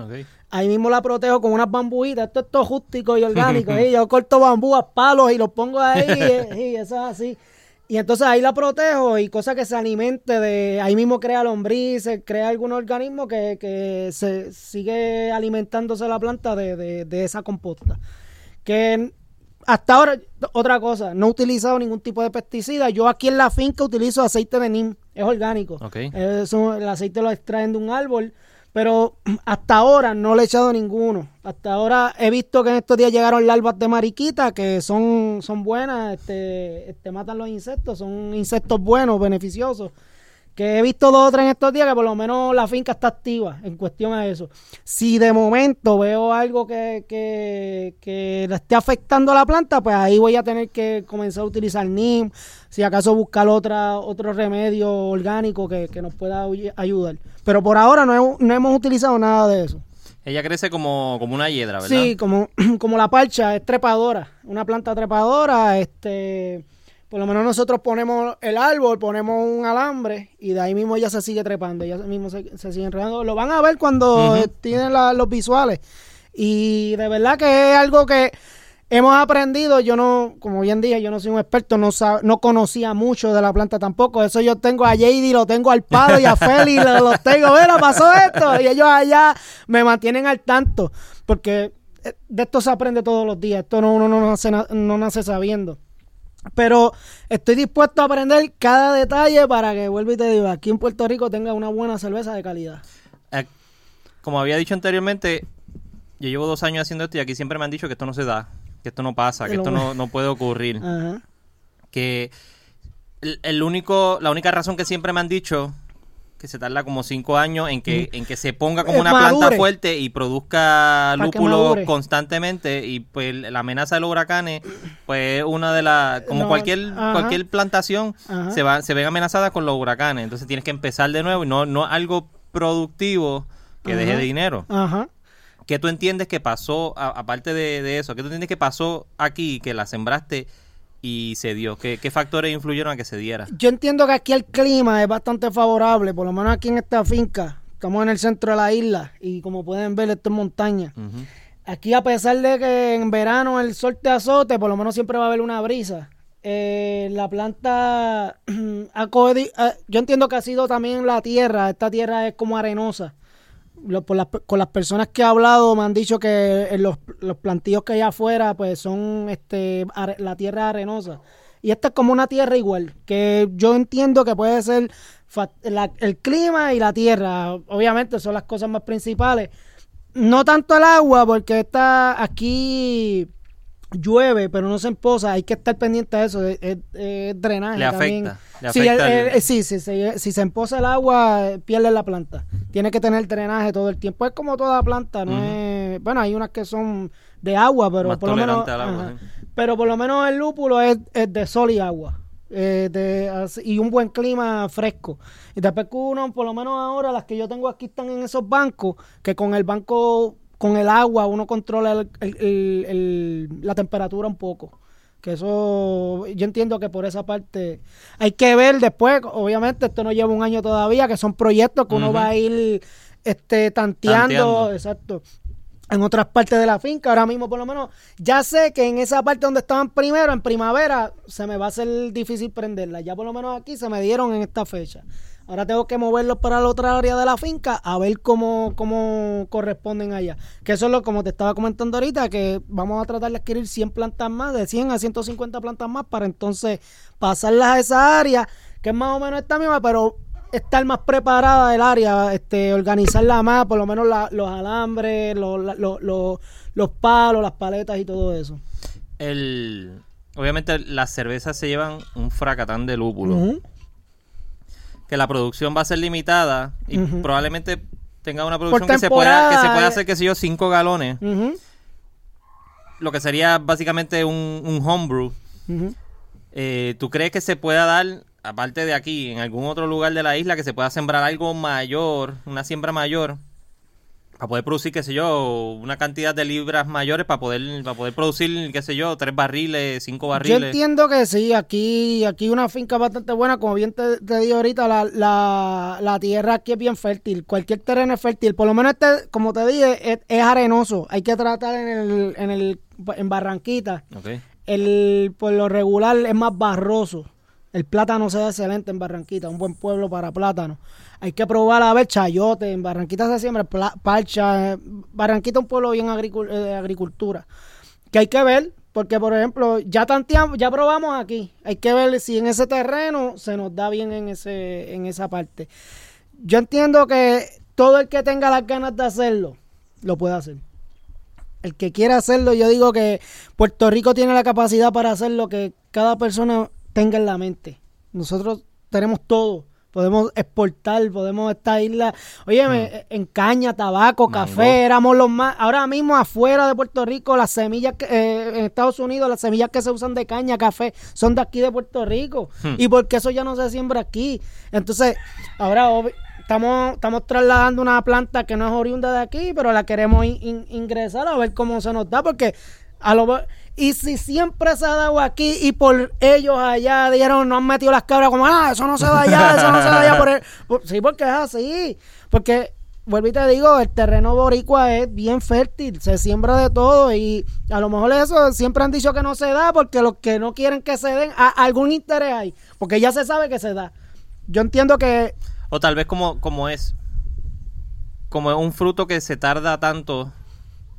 S3: Ahí mismo la protejo con unas bambuitas. Esto es todo rústico y orgánico. y yo corto bambú a palos y los pongo ahí y, eso es así. Y entonces ahí la protejo y cosa que se alimente de, ahí mismo crea lombrices, crea algún organismo que, que se sigue alimentándose la planta de, de, de, esa composta. Que hasta ahora, otra cosa, no he utilizado ningún tipo de pesticida. Yo aquí en la finca utilizo aceite de NIM, es orgánico. el aceite lo extraen de un árbol pero hasta ahora no le he echado ninguno. Hasta ahora he visto que en estos días llegaron larvas de mariquita que son, son buenas, este, este, matan los insectos, son insectos buenos, beneficiosos. Que he visto dos o tres en estos días que por lo menos la finca está activa en cuestión a eso. Si de momento veo algo que, que, que le esté afectando a la planta, pues ahí voy a tener que comenzar a utilizar NIM, si acaso buscar otra, otro remedio orgánico que, que nos pueda ayudar. Pero por ahora no, no hemos utilizado nada de eso.
S2: Ella crece como, como una hiedra, ¿verdad?
S3: Sí, como, como la parcha, es trepadora, una planta trepadora, este por lo menos nosotros ponemos el árbol, ponemos un alambre y de ahí mismo ella se sigue trepando, ella mismo se, sigue enredando. Lo van a ver cuando tienen los visuales. Y de verdad que es algo que hemos aprendido. Yo no, como bien dije, yo no soy un experto, no, no conocía mucho de la planta tampoco. Eso yo tengo a JD, lo tengo al Pado y a Feli, los tengo. Mira, pasó esto. Y ellos allá me mantienen al tanto. Porque eh, de esto se aprende todos los días. Esto no, uno no nace, no nace sabiendo. Pero estoy dispuesto a aprender cada detalle para que, vuelva y te digo, aquí en Puerto Rico tenga una buena cerveza de calidad.
S2: Eh, como había dicho anteriormente, yo llevo dos años haciendo esto y aquí siempre me han dicho que esto no se da, que esto no pasa, que esto no, no puede ocurrir. Que el, único, la única razón que siempre me han dicho que se tarda como cinco años en que, en que se ponga como una planta fuerte y produzca lúpulo constantemente y pues la amenaza de los huracanes pues una de las como cualquier cualquier plantación se va se ven amenazadas con los huracanes. Entonces tienes que empezar de nuevo y no no algo productivo que deje de dinero. Ajá. ¿Qué tú entiendes que pasó, aparte de, de, eso, qué tú entiendes que pasó aquí, que la sembraste y se dio? ¿Qué, factores influyeron a que se diera?
S3: Yo entiendo que aquí el clima es bastante favorable, por lo menos aquí en esta finca. Estamos en el centro de la isla y como pueden ver, esto es montaña. Aquí, a pesar de que en verano el sol te azote, por lo menos siempre va a haber una brisa. Eh, la planta, eh, yo entiendo que ha sido también la tierra, esta tierra es como arenosa con las personas que he hablado me han dicho que los, los plantíos que hay afuera pues son este la tierra arenosa. Y esta es como una tierra igual que yo entiendo que puede ser el clima y la tierra. Obviamente son las cosas más principales. No tanto el agua porque está aquí llueve, pero no se emposa, hay que estar pendiente de eso, es, drenaje
S2: le
S3: afecta,
S2: también.
S3: sí, sí, si se emposa el agua, pierde la planta. Tiene que tener drenaje todo el tiempo. Es como toda planta, no es... Bueno, hay unas que son de agua, pero por lo menos... Pero por lo menos el lúpulo es, de sol y agua. Eh, y un buen clima fresco. Y después uno, por lo menos ahora, las que yo tengo aquí están en esos bancos, que con el banco con el agua uno controla la temperatura un poco. Que eso, yo entiendo que por esa parte hay que ver después, obviamente esto no lleva un año todavía, que son proyectos que uno va a ir este, tanteando, exacto, en otras partes de la finca. Ahora mismo, por lo menos, ya sé que en esa parte donde estaban primero, en primavera, se me va a hacer difícil prenderla. Ya por lo menos aquí se me dieron en esta fecha. Ahora tengo que moverlos para la otra área de la finca a ver cómo, cómo corresponden allá. Que eso es lo como te estaba comentando ahorita, que vamos a tratar de adquirir 100 plantas más, de 100 a 150 plantas más, para entonces pasarlas a esa área, que es más o menos esta misma, pero estar más preparada del área, este, organizarla más, por lo menos la- los alambres, los, los- los- los palos, las paletas y todo eso.
S2: El, obviamente las cervezas se llevan un fracatán de lúpulo. Que la producción va a ser limitada y probablemente tenga una producción que se, pueda, que se pueda hacer, qué sé yo, 5 galones. Lo que sería básicamente un, un homebrew. Eh, ¿Tú crees que se pueda dar, aparte de aquí, en algún otro lugar de la isla, que se pueda sembrar algo mayor, una siembra mayor, para poder producir, qué sé yo, una cantidad de libras mayores para poder, para poder producir, qué sé yo, tres barriles, cinco
S3: Yo
S2: barriles?
S3: entiendo que sí, aquí aquí una finca bastante buena, como bien te, te digo ahorita, la, la, la tierra aquí es bien fértil, cualquier terreno es fértil, por lo menos este, como te dije, es, es arenoso, hay que tratar en el, en el en Barranquita, el por lo regular es más barroso, el plátano se da excelente en Barranquita, un buen pueblo para plátano. Hay que probar a ver chayote, en Barranquita se siembra parcha, eh, Barranquita es un pueblo bien eh, de agricultura que hay que ver, porque por ejemplo, ya tanteamos, ya probamos aquí, hay que ver si en ese terreno se nos da bien en ese en esa parte. Yo entiendo que todo el que tenga las ganas de hacerlo lo puede hacer. El que quiera hacerlo, yo digo que Puerto Rico tiene la capacidad para hacer lo que cada persona tenga en la mente. Nosotros tenemos todo. Podemos exportar, podemos esta isla. Oye, en caña, tabaco,
S2: Mango.
S3: café, éramos los más. Ahora mismo afuera de Puerto Rico, las semillas que, eh, en Estados Unidos, las semillas que se usan de caña, café, son de aquí de Puerto Rico.
S2: Hmm.
S3: Y porque eso ya no se siembra aquí. Entonces, ahora estamos, estamos trasladando una planta que no es oriunda de aquí, pero la queremos in- in- ingresar a ver cómo se nos da, porque a lo mejor- y si siempre se ha dado aquí y por ellos allá dijeron, no han metido las cabras como, ah, eso no se da allá, eso no se da allá por el... por- sí, porque es así. Porque, vuelvo y te digo, el terreno boricua es bien fértil, se siembra de todo y a lo mejor eso siempre han dicho que no se da porque los que no quieren que se den, a- algún interés hay, porque ya se sabe que se da. Yo entiendo que...
S2: O tal vez como, como es, como es un fruto que se tarda tanto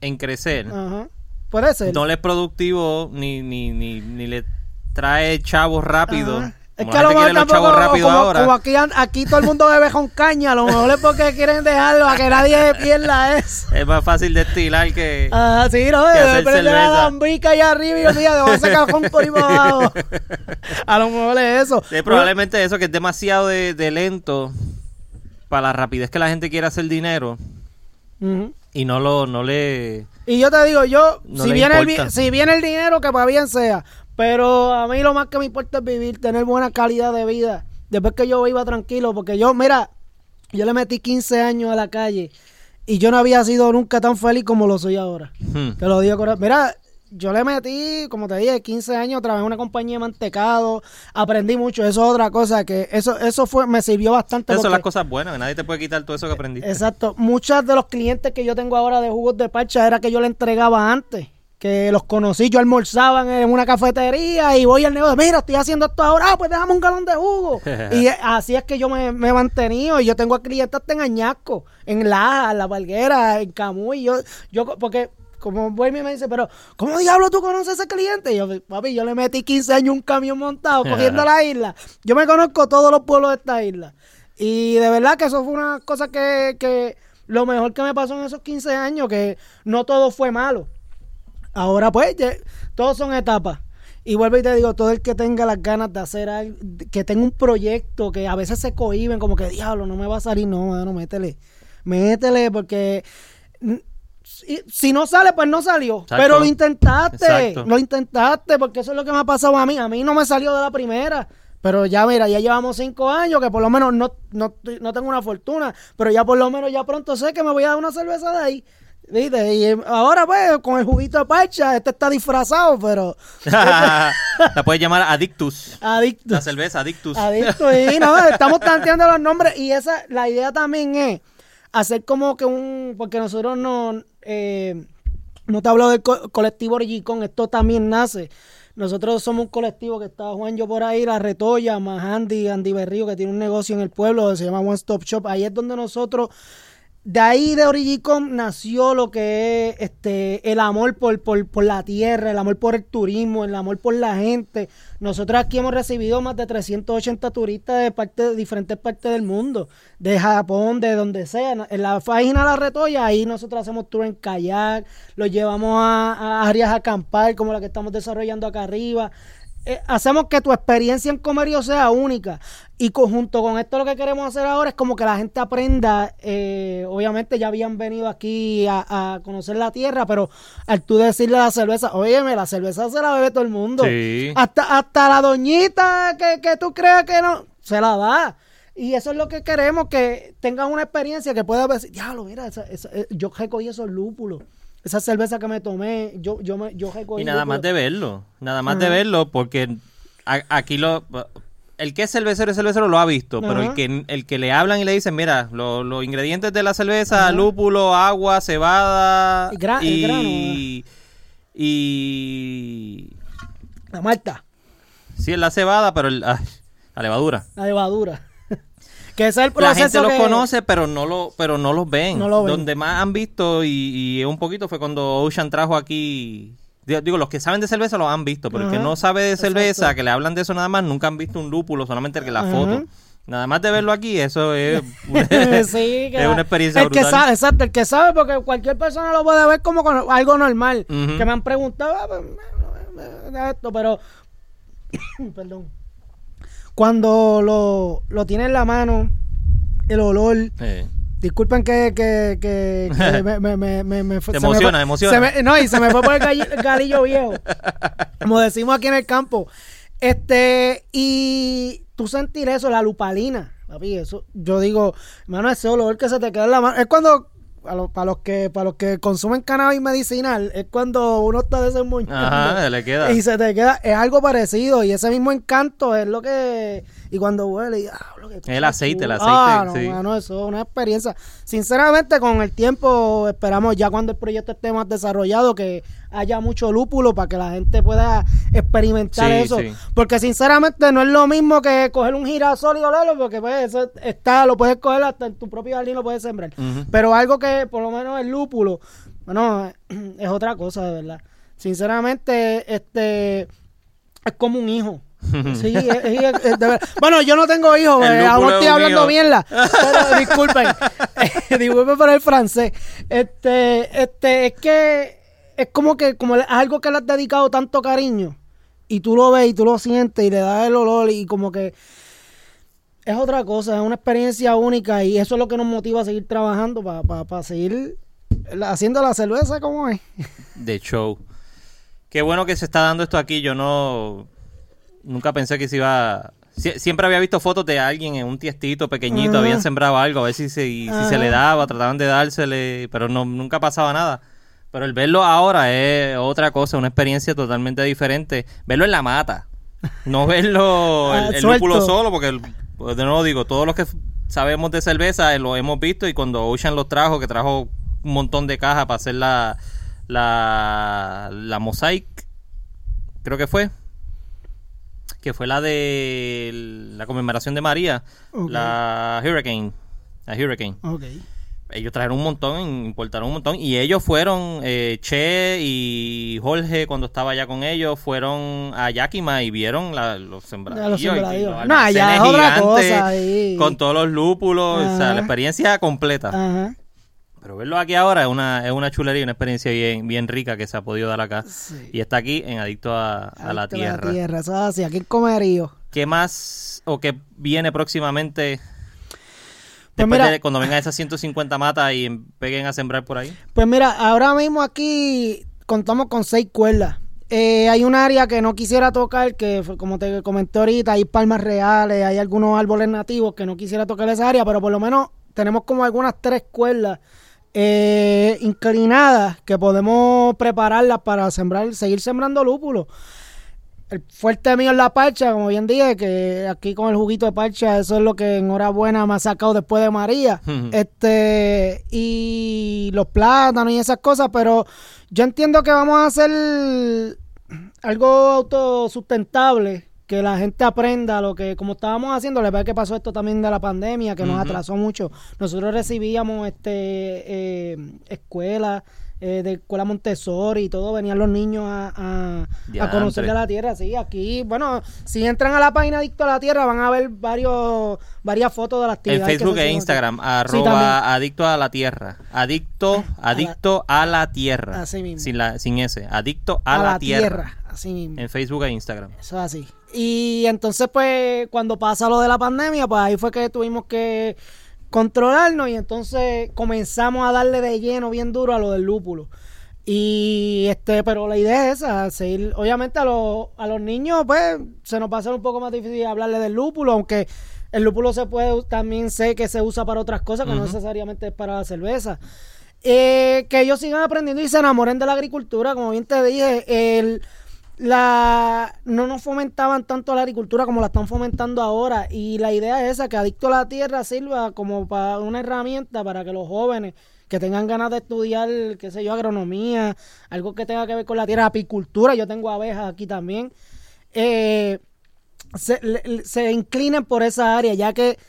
S2: en crecer,
S3: Ajá, puede ser.
S2: no le es productivo ni, ni, ni, ni le trae chavos rápido.
S3: Ajá. Es que a lo mejor tampoco,
S2: rápido
S3: como,
S2: ahora.
S3: como aquí, todo el mundo bebe con caña, a lo mejor es porque quieren dejarlo a que nadie pierda eso.
S2: Es más fácil destilar que...
S3: Ah, sí, no, de
S2: hacer
S3: prender la lambica allá arriba y olvídate, voy a sacar con por ahí abajo. A lo mejor es eso.
S2: Sí, probablemente eso que es demasiado de, de lento para la rapidez que la gente quiere hacer dinero
S3: Ujú.
S2: Y no lo no le
S3: Y yo te digo, yo,
S2: No
S3: si, viene el,
S2: importa.
S3: si viene el dinero, que para bien sea. Pero a mí lo más que me importa es vivir, tener buena calidad de vida. Después que yo iba tranquilo, porque yo, mira, yo le metí 15 años a la calle y yo no había sido nunca tan feliz como lo soy ahora.
S2: Hmm.
S3: Te lo digo, mira, yo le metí, como te dije, 15 años, trabajé en una compañía de mantecado, aprendí mucho, eso es otra cosa, que eso eso fue me sirvió bastante.
S2: Esas son las cosas buenas, que nadie te puede quitar todo eso que aprendiste.
S3: Exacto. Muchos de los clientes que yo tengo ahora de jugos de parcha era que yo le entregaba antes. Que los conocí, yo almorzaba en una cafetería y voy al negocio, mira, estoy haciendo esto ahora, ah, pues déjame un galón de jugo. y eh, así es que yo me, me he mantenido y yo tengo a clientes en Añasco, en Laja, en La Valguera, en Camuy. Yo, yo, porque como vuelve y me dice, pero ¿cómo diablo tú conoces a ese cliente? Y yo, papi, yo le metí 15 años un camión montado cogiendo la isla. Yo me conozco todos los pueblos de esta isla. Y de verdad que eso fue una cosa que, que lo mejor que me pasó en esos 15 años, que no todo fue malo. Ahora pues, ya- todos son etapas. Y vuelvo y te digo, todo el que tenga las ganas de hacer algo, que tenga un proyecto, que a veces se cohiben, como que diablo, no me va a salir, no, mano, métele. Métele, porque si, si no sale, pues no salió.
S2: Exacto.
S3: Pero lo intentaste,
S2: Exacto.
S3: lo intentaste, porque eso es lo que me ha pasado a mí. A mí no me salió de la primera. Pero ya, mira, ya llevamos cinco años que por lo menos no, no, no tengo una fortuna, pero ya por lo menos ya pronto sé que me voy a dar una cerveza de ahí. ¿Viste? Y eh, ahora pues con el juguito de parcha, este está disfrazado, pero
S2: la puedes llamar Adictus.
S3: adicto.
S2: La cerveza Adictus.
S3: Adicto, y no, estamos tanteando los nombres. Y esa, la idea también es hacer como que un, porque nosotros no, eh, no te hablo del co- colectivo Origicón, esto también nace. Nosotros somos un colectivo que está Juan yo por ahí, La Retoya, más Andy, Andy Berrío, que tiene un negocio en el pueblo se llama One Stop Shop. Ahí es donde nosotros de ahí de Origicom nació lo que es este el amor por, por, por, la tierra, el amor por el turismo, el amor por la gente. Nosotros aquí hemos recibido más de 380 turistas de, parte, de diferentes partes del mundo, de Japón, de donde sea. En la página La Retoya, ahí nosotros hacemos tour en kayak, los llevamos a, áreas a acampar, como la que estamos desarrollando acá arriba. Eh, hacemos que tu experiencia en comerio sea única. Y conjunto con esto lo que queremos hacer ahora es como que la gente aprenda, eh, obviamente ya habían venido aquí a, conocer la tierra, pero al tú decirle a la cerveza, óyeme, la cerveza se la bebe todo el mundo. Hasta, hasta la doñita que, que tú creas que no, se la da. Y eso es lo que queremos, que tengan una experiencia que pueda decir, diablo, mira, eh, yo recogí esos lúpulos esa cerveza que me tomé, yo, yo, me, yo
S2: Y nada más de verlo, nada más de verlo, porque aquí lo... El que es cervecero es cervecero lo ha visto, pero el que, el que le hablan y le dicen, mira, los ingredientes de la cerveza, lúpulo, agua, cebada y... y,
S3: La malta.
S2: Sí, es la cebada, pero la levadura.
S3: La levadura. Que es el
S2: proceso La gente los conoce, pero no lo, pero no los ven. Donde más han visto y, un poquito fue cuando Ocean trajo aquí. Digo, los que saben de cerveza lo han visto, pero el que no sabe de cerveza, que le hablan de eso nada más, nunca han visto un lúpulo, solamente el que la foto. Nada más de verlo aquí, eso es,
S3: sí, es una experiencia el Que sabe, exacto, el que sabe, porque cualquier persona lo puede ver como algo normal. Que me han preguntado, ah, pues, esto, pero, perdón, cuando lo, lo tiene en la mano, el olor. Disculpen que, que, que, me, me, me, me,
S2: Te emociona, emociona.
S3: no, y se me fue por el galillo viejo. Como decimos aquí en el campo. Este, y tú sentir eso, la lupalina, papi, eso, yo digo, hermano, ese olor que se te queda en la mano. Es cuando para los, que para los que consumen cannabis medicinal es cuando uno está desemboñando
S2: le queda.
S3: y se te queda es algo parecido y ese mismo encanto es lo que y cuando huele y, ah,
S2: el aceite el aceite
S3: ah, no, no, eso es una experiencia sinceramente con el tiempo esperamos ya cuando el proyecto esté más desarrollado que haya mucho lúpulo para que la gente pueda experimentar eso. Porque sinceramente no es lo mismo que coger un girasol y olerlo, porque pues eso está, lo puedes coger hasta en tu propio jardín, lo puedes sembrar. Pero algo que por lo menos el lúpulo, bueno, es otra cosa de verdad. Sinceramente, este es como un hijo. Sí, bueno, yo no tengo hijos, eh, aún estoy hablando bien la. Pero disculpen, disculpen por el francés. Este, este, es que es como que como algo que le has dedicado tanto cariño y tú lo ves y tú lo sientes y le das el olor y como que es otra cosa, es una experiencia única y eso es lo que nos motiva a seguir trabajando para seguir haciendo la cerveza como es.
S2: De show. Qué bueno que se está dando esto aquí. Yo no nunca pensé que se iba siempre había visto fotos de alguien en un tiestito pequeñito, habían sembrado algo, a ver si se, si se le daba, trataban de dársele, pero no nunca pasaba nada. Pero el verlo ahora es otra cosa, una experiencia totalmente diferente. Verlo en la mata. No verlo ah, el, lúpulo solo, porque pues, de nuevo digo, todos los que sabemos de cerveza eh, lo hemos visto y cuando Ocean los trajo, que trajo un montón de cajas para hacer la, la, la Mosaic, creo que fue, que fue la de la conmemoración de María, la Hurricane, la Hurricane. Okay ellos trajeron un montón, importaron un montón. Y ellos fueron, eh, Che y Jorge, cuando estaba allá con ellos, fueron a Yakima y vieron la, los sembradíos.
S3: no, ya es otra cosa
S2: Con todos los lúpulos, o sea, la experiencia completa. Pero verlo aquí ahora es una, es una chulería, una experiencia bien, bien rica que se ha podido dar acá. Y está aquí en Adicto a, la Tierra. A la
S3: tierra, eso así, aquí en Comerío.
S2: ¿Qué más o qué viene próximamente pues Después cuando vengan esas 150 matas y peguen a sembrar por ahí.
S3: Pues mira, ahora mismo aquí contamos con seis cuerdas. Eh, hay un área que no quisiera tocar, que como te comenté ahorita, hay palmas reales, hay algunos árboles nativos que no quisiera tocar esa área, pero por lo menos tenemos como algunas tres cuerdas eh, inclinadas que podemos prepararlas para sembrar, seguir sembrando lúpulos el fuerte mío es la parcha, como bien dije, que aquí con el juguito de parcha, eso es lo que enhorabuena me ha sacado después de María. este Y los plátanos y esas cosas, pero yo entiendo que vamos a hacer algo autosustentable que la gente aprenda lo que, como estábamos haciendo, le ve que pasó esto también de la pandemia, que nos atrasó mucho. Nosotros recibíamos este eh, escuelas eh, de escuela Montessori y todo, venían los niños a, a, conocer de la tierra. Sí, aquí, bueno, si entran a la página Adicto a la Tierra van a ver varios varias fotos de las
S2: actividades. En Facebook e Instagram, arroba Adicto a la Tierra. Adicto, adicto a la, Tierra. Así mismo. Sin, la, sin ese, Adicto a, la, tierra. Así mismo. En Facebook e Instagram.
S3: Eso es así. Y entonces, pues, cuando pasa lo de la pandemia, pues ahí fue que tuvimos que controlarnos y entonces comenzamos a darle de lleno bien duro a lo del lúpulo. Y este, pero la idea es esa, seguir, obviamente a los, a los niños, pues, se nos va a hacer un poco más difícil hablarle del lúpulo, aunque el lúpulo se puede, también sé que se usa para otras cosas, que no necesariamente es para la cerveza. Eh, que ellos sigan aprendiendo y se enamoren de la agricultura, como bien te dije, el la no nos fomentaban tanto la agricultura como la están fomentando ahora. Y la idea es esa que adicto a la tierra sirva como para una herramienta para que los jóvenes que tengan ganas de estudiar qué sé yo agronomía algo que tenga que ver con la tierra apicultura yo tengo abejas aquí también eh, se, inclinen por esa área ya que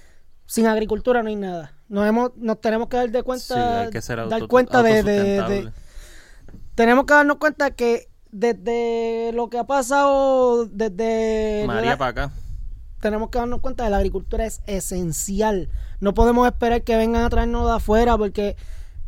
S3: sin agricultura no hay nada. Nos hemos nos tenemos que dar de cuenta dar cuenta de tenemos que darnos cuenta que desde lo que ha pasado desde
S2: María para acá
S3: tenemos que darnos cuenta que la agricultura es esencial no podemos esperar que vengan a traernos de afuera porque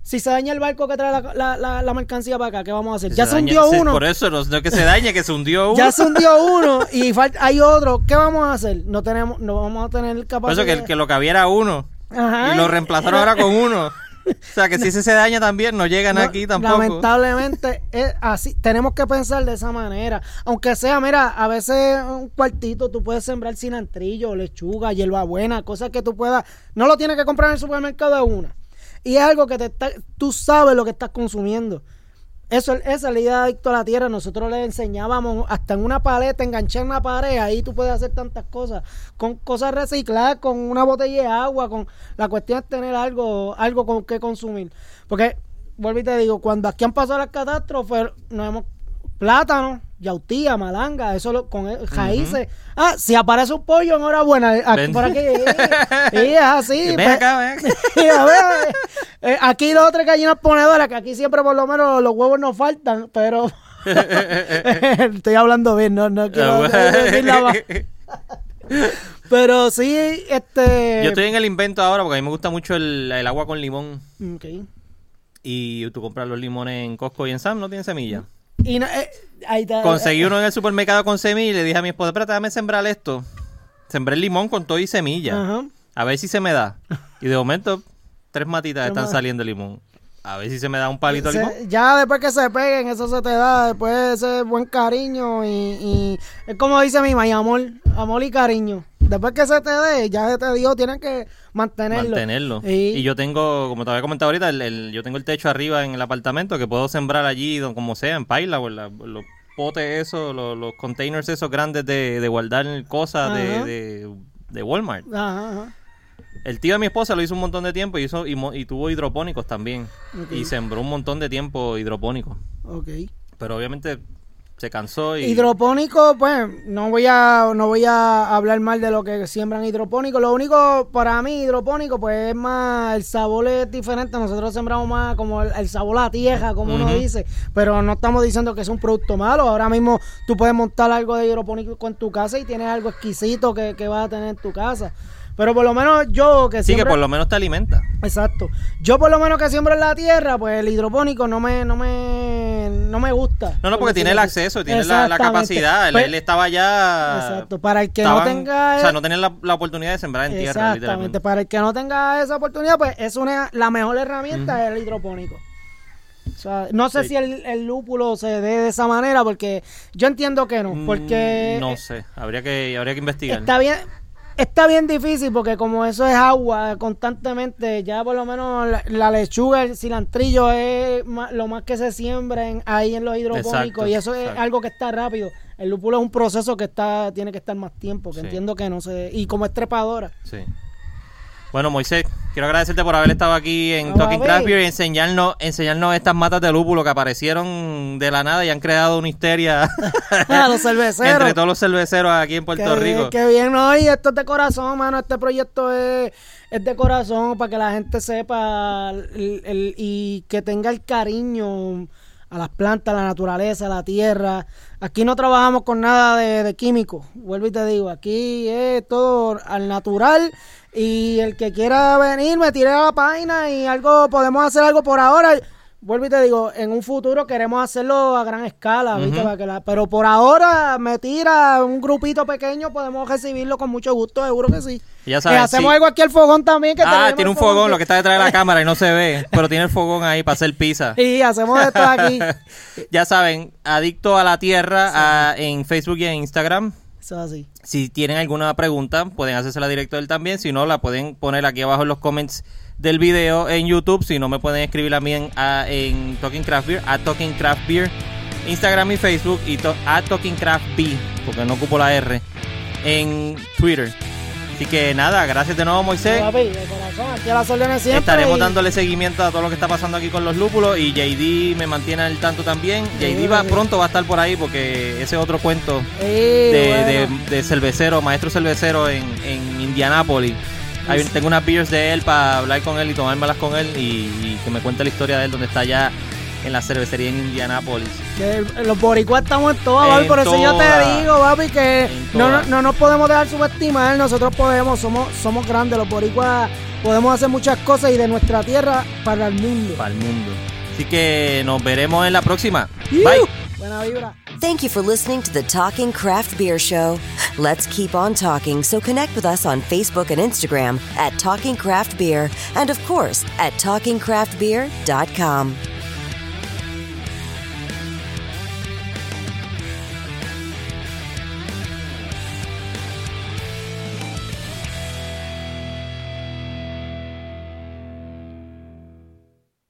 S3: si se daña el barco que trae la, la, mercancía para acá, ¿qué vamos a hacer? ya se, hundió uno.
S2: Por eso, no, es que se dañe, que se hundió uno.
S3: ya se hundió uno y hay otro. ¿Qué vamos a hacer? No tenemos, no vamos a tener capacidad.
S2: Por eso que, que lo que había era uno. y lo reemplazaron ahora con uno. O sea, que si se daña también, no llegan aquí tampoco.
S3: Lamentablemente, es así. Tenemos que pensar de esa manera. Aunque sea, mira, a veces un cuartito tú puedes sembrar cilantrillo, lechuga, hierbabuena, cosas que tú puedas. No lo tienes que comprar en el supermercado de una. Y es algo que te tú sabes lo que estás consumiendo. Eso, esa es la idea de Adicto a la Tierra. Nosotros le enseñábamos hasta en una paleta, enganchar una pared, ahí tú puedes hacer tantas cosas. Con cosas recicladas, con una botella de agua, con la cuestión es tener algo, algo con que consumir. Porque, vuelvo y te digo, cuando aquí han pasado las catástrofes, nos hemos plátano, yautía, malanga, eso lo, con raíces. Ah, si aparece un pollo, enhorabuena. Eh, aquí, por aquí. y es así. Ven acá, ven. a ver, eh, aquí dos o tres gallinas ponedoras, que aquí siempre por lo menos los huevos no faltan, pero estoy hablando bien, no, no quiero decir la Pero sí, este...
S2: Yo estoy en el invento ahora porque a mí me gusta mucho el, el agua con limón. Ok. Y tú compras los limones en Costco y en Sam, no tiene semilla. Y no, eh, Conseguí uno en el supermercado con semilla y le dije a mi esposa, espérate, déjame sembrar esto. Sembré el limón con todo y semilla. A ver si se me da. Y de momento, tres matitas están saliendo de limón. A ver si se me da un palito de limón.
S3: Ya después que se peguen, eso se te da. Después ese buen cariño y, y es como dice mi mamá, amor, amor y cariño. Después que se te dé, ya se te dio, tienes que mantenerlo.
S2: Mantenerlo. Y, yo tengo, como te había comentado ahorita, el, yo tengo el techo arriba en el apartamento que puedo sembrar allí, como sea, en paila, o los potes esos, los, containers esos grandes de, guardar cosas de, de, Walmart. Ajá, El tío de mi esposa lo hizo un montón de tiempo y, hizo, y, tuvo hidropónicos también. Y sembró un montón de tiempo hidropónicos. Ok. Pero obviamente se cansó y...
S3: Hidropónico, pues, no voy a no voy a hablar mal de lo que siembran hidropónico. Lo único, para mí, hidropónico, pues, es más, el sabor es diferente. Nosotros sembramos más como el, sabor a la tierra, como uno dice. Pero no estamos diciendo que es un producto malo. Ahora mismo tú puedes montar algo de hidropónico en tu casa y tienes algo exquisito que, que vas a tener en tu casa. Pero por lo menos yo que
S2: siempre... Sí, que por lo menos te alimenta.
S3: Exacto. Yo por lo menos que siembro en la tierra, pues el hidropónico no me, no me, no me gusta.
S2: No, no, porque tiene el acceso, tiene la, capacidad. Pues él, estaba ya...
S3: Exacto. Para el que no tenga...
S2: O sea, no tener la, oportunidad de sembrar en tierra,
S3: Exactamente. Para el que no tenga esa oportunidad, pues es una la mejor herramienta es el hidropónico. O sea, no sé si el, el, lúpulo se dé de esa manera, porque yo entiendo que no, mm, porque...
S2: no sé, habría que, habría que investigar.
S3: Está bien, Está bien difícil porque como eso es agua constantemente, ya por lo menos la, lechuga, el cilantrillo es lo más que se siembra ahí en los hidropónicos y eso es algo que está rápido. El lúpulo es un proceso que está tiene que estar más tiempo, que entiendo que no sé, y como es trepadora. Sí.
S2: Bueno, Moisés, quiero agradecerte por haber estado aquí en Talking. Craft Beer y enseñarnos, enseñarnos estas matas de lúpulo que aparecieron de la nada y han creado una histeria
S3: A los cerveceros.
S2: entre todos los cerveceros aquí en Puerto
S3: Qué
S2: Rico.
S3: bien, qué bien, no, y esto es de corazón, mano, este proyecto es, es de corazón para que la gente sepa el- el- y que tenga el cariño a las plantas, a la naturaleza, a la tierra. Aquí no trabajamos con nada de, de químicos, vuelvo y te digo, aquí es todo al natural y el que quiera venir me tire a la página y algo, podemos hacer algo por ahora. Vuelvo y te digo, en un futuro queremos hacerlo a gran escala, ¿viste?
S2: Ujú.
S3: Para que la- pero por ahora me tira un grupito pequeño, podemos recibirlo con mucho gusto, seguro que sí.
S2: Ya
S3: Y
S2: sabes,
S3: hacemos
S2: sí.
S3: algo aquí al fogón también. Que
S2: Ah, tiene un fogón,
S3: que-
S2: lo que está detrás de la cámara y no se ve, pero tiene el fogón ahí para hacer pizza.
S3: Sí, hacemos esto aquí.
S2: ya saben, Adicto a la Tierra en Facebook y en Instagram.
S3: Eso es así.
S2: Si tienen alguna pregunta, pueden hacérsela directo a él también. Si no, la pueden poner aquí abajo en los comments del video en YouTube. Si no, me pueden escribir a mí en, a- en Talking Craft Beer, a Talking Craft Beer, Instagram y Facebook, y to- a Talking Craft B, porque no ocupo la R, en Twitter. Así que nada, gracias de nuevo, Moisés.
S3: Papi, de corazón, aquí a las órdenes siempre.
S2: Estaremos
S3: y-
S2: dándole seguimiento a todo lo que está pasando aquí con los lúpulos y JD me mantiene al tanto también. JD va
S3: sí.
S2: pronto va a estar por ahí porque ese otro cuento
S3: Sí,
S2: de,
S3: bueno.
S2: de, de cervecero, maestro cervecero en, en Indianápolis. Hay- tengo unas beers de él para hablar con él y tomármelas con él y, y que me cuente la historia de él donde está allá en la cervecería en Indianápolis.
S3: Los boricuas estamos en todas, papi, por eso yo te digo, papi, que no, no, no nos podemos dejar subestimar, nosotros podemos, somos, somos grandes, los boricuas podemos hacer muchas cosas y de nuestra tierra para el mundo.
S2: Para el mundo. Así que nos veremos en la próxima. Bye.
S3: Buena vibra.
S1: Thank you for listening to the Talking Craft Beer Show. Let's keep on talking, so connect with us on Facebook and Instagram at Talking Craft Beer, and of course at TalkingCraftBeer.com.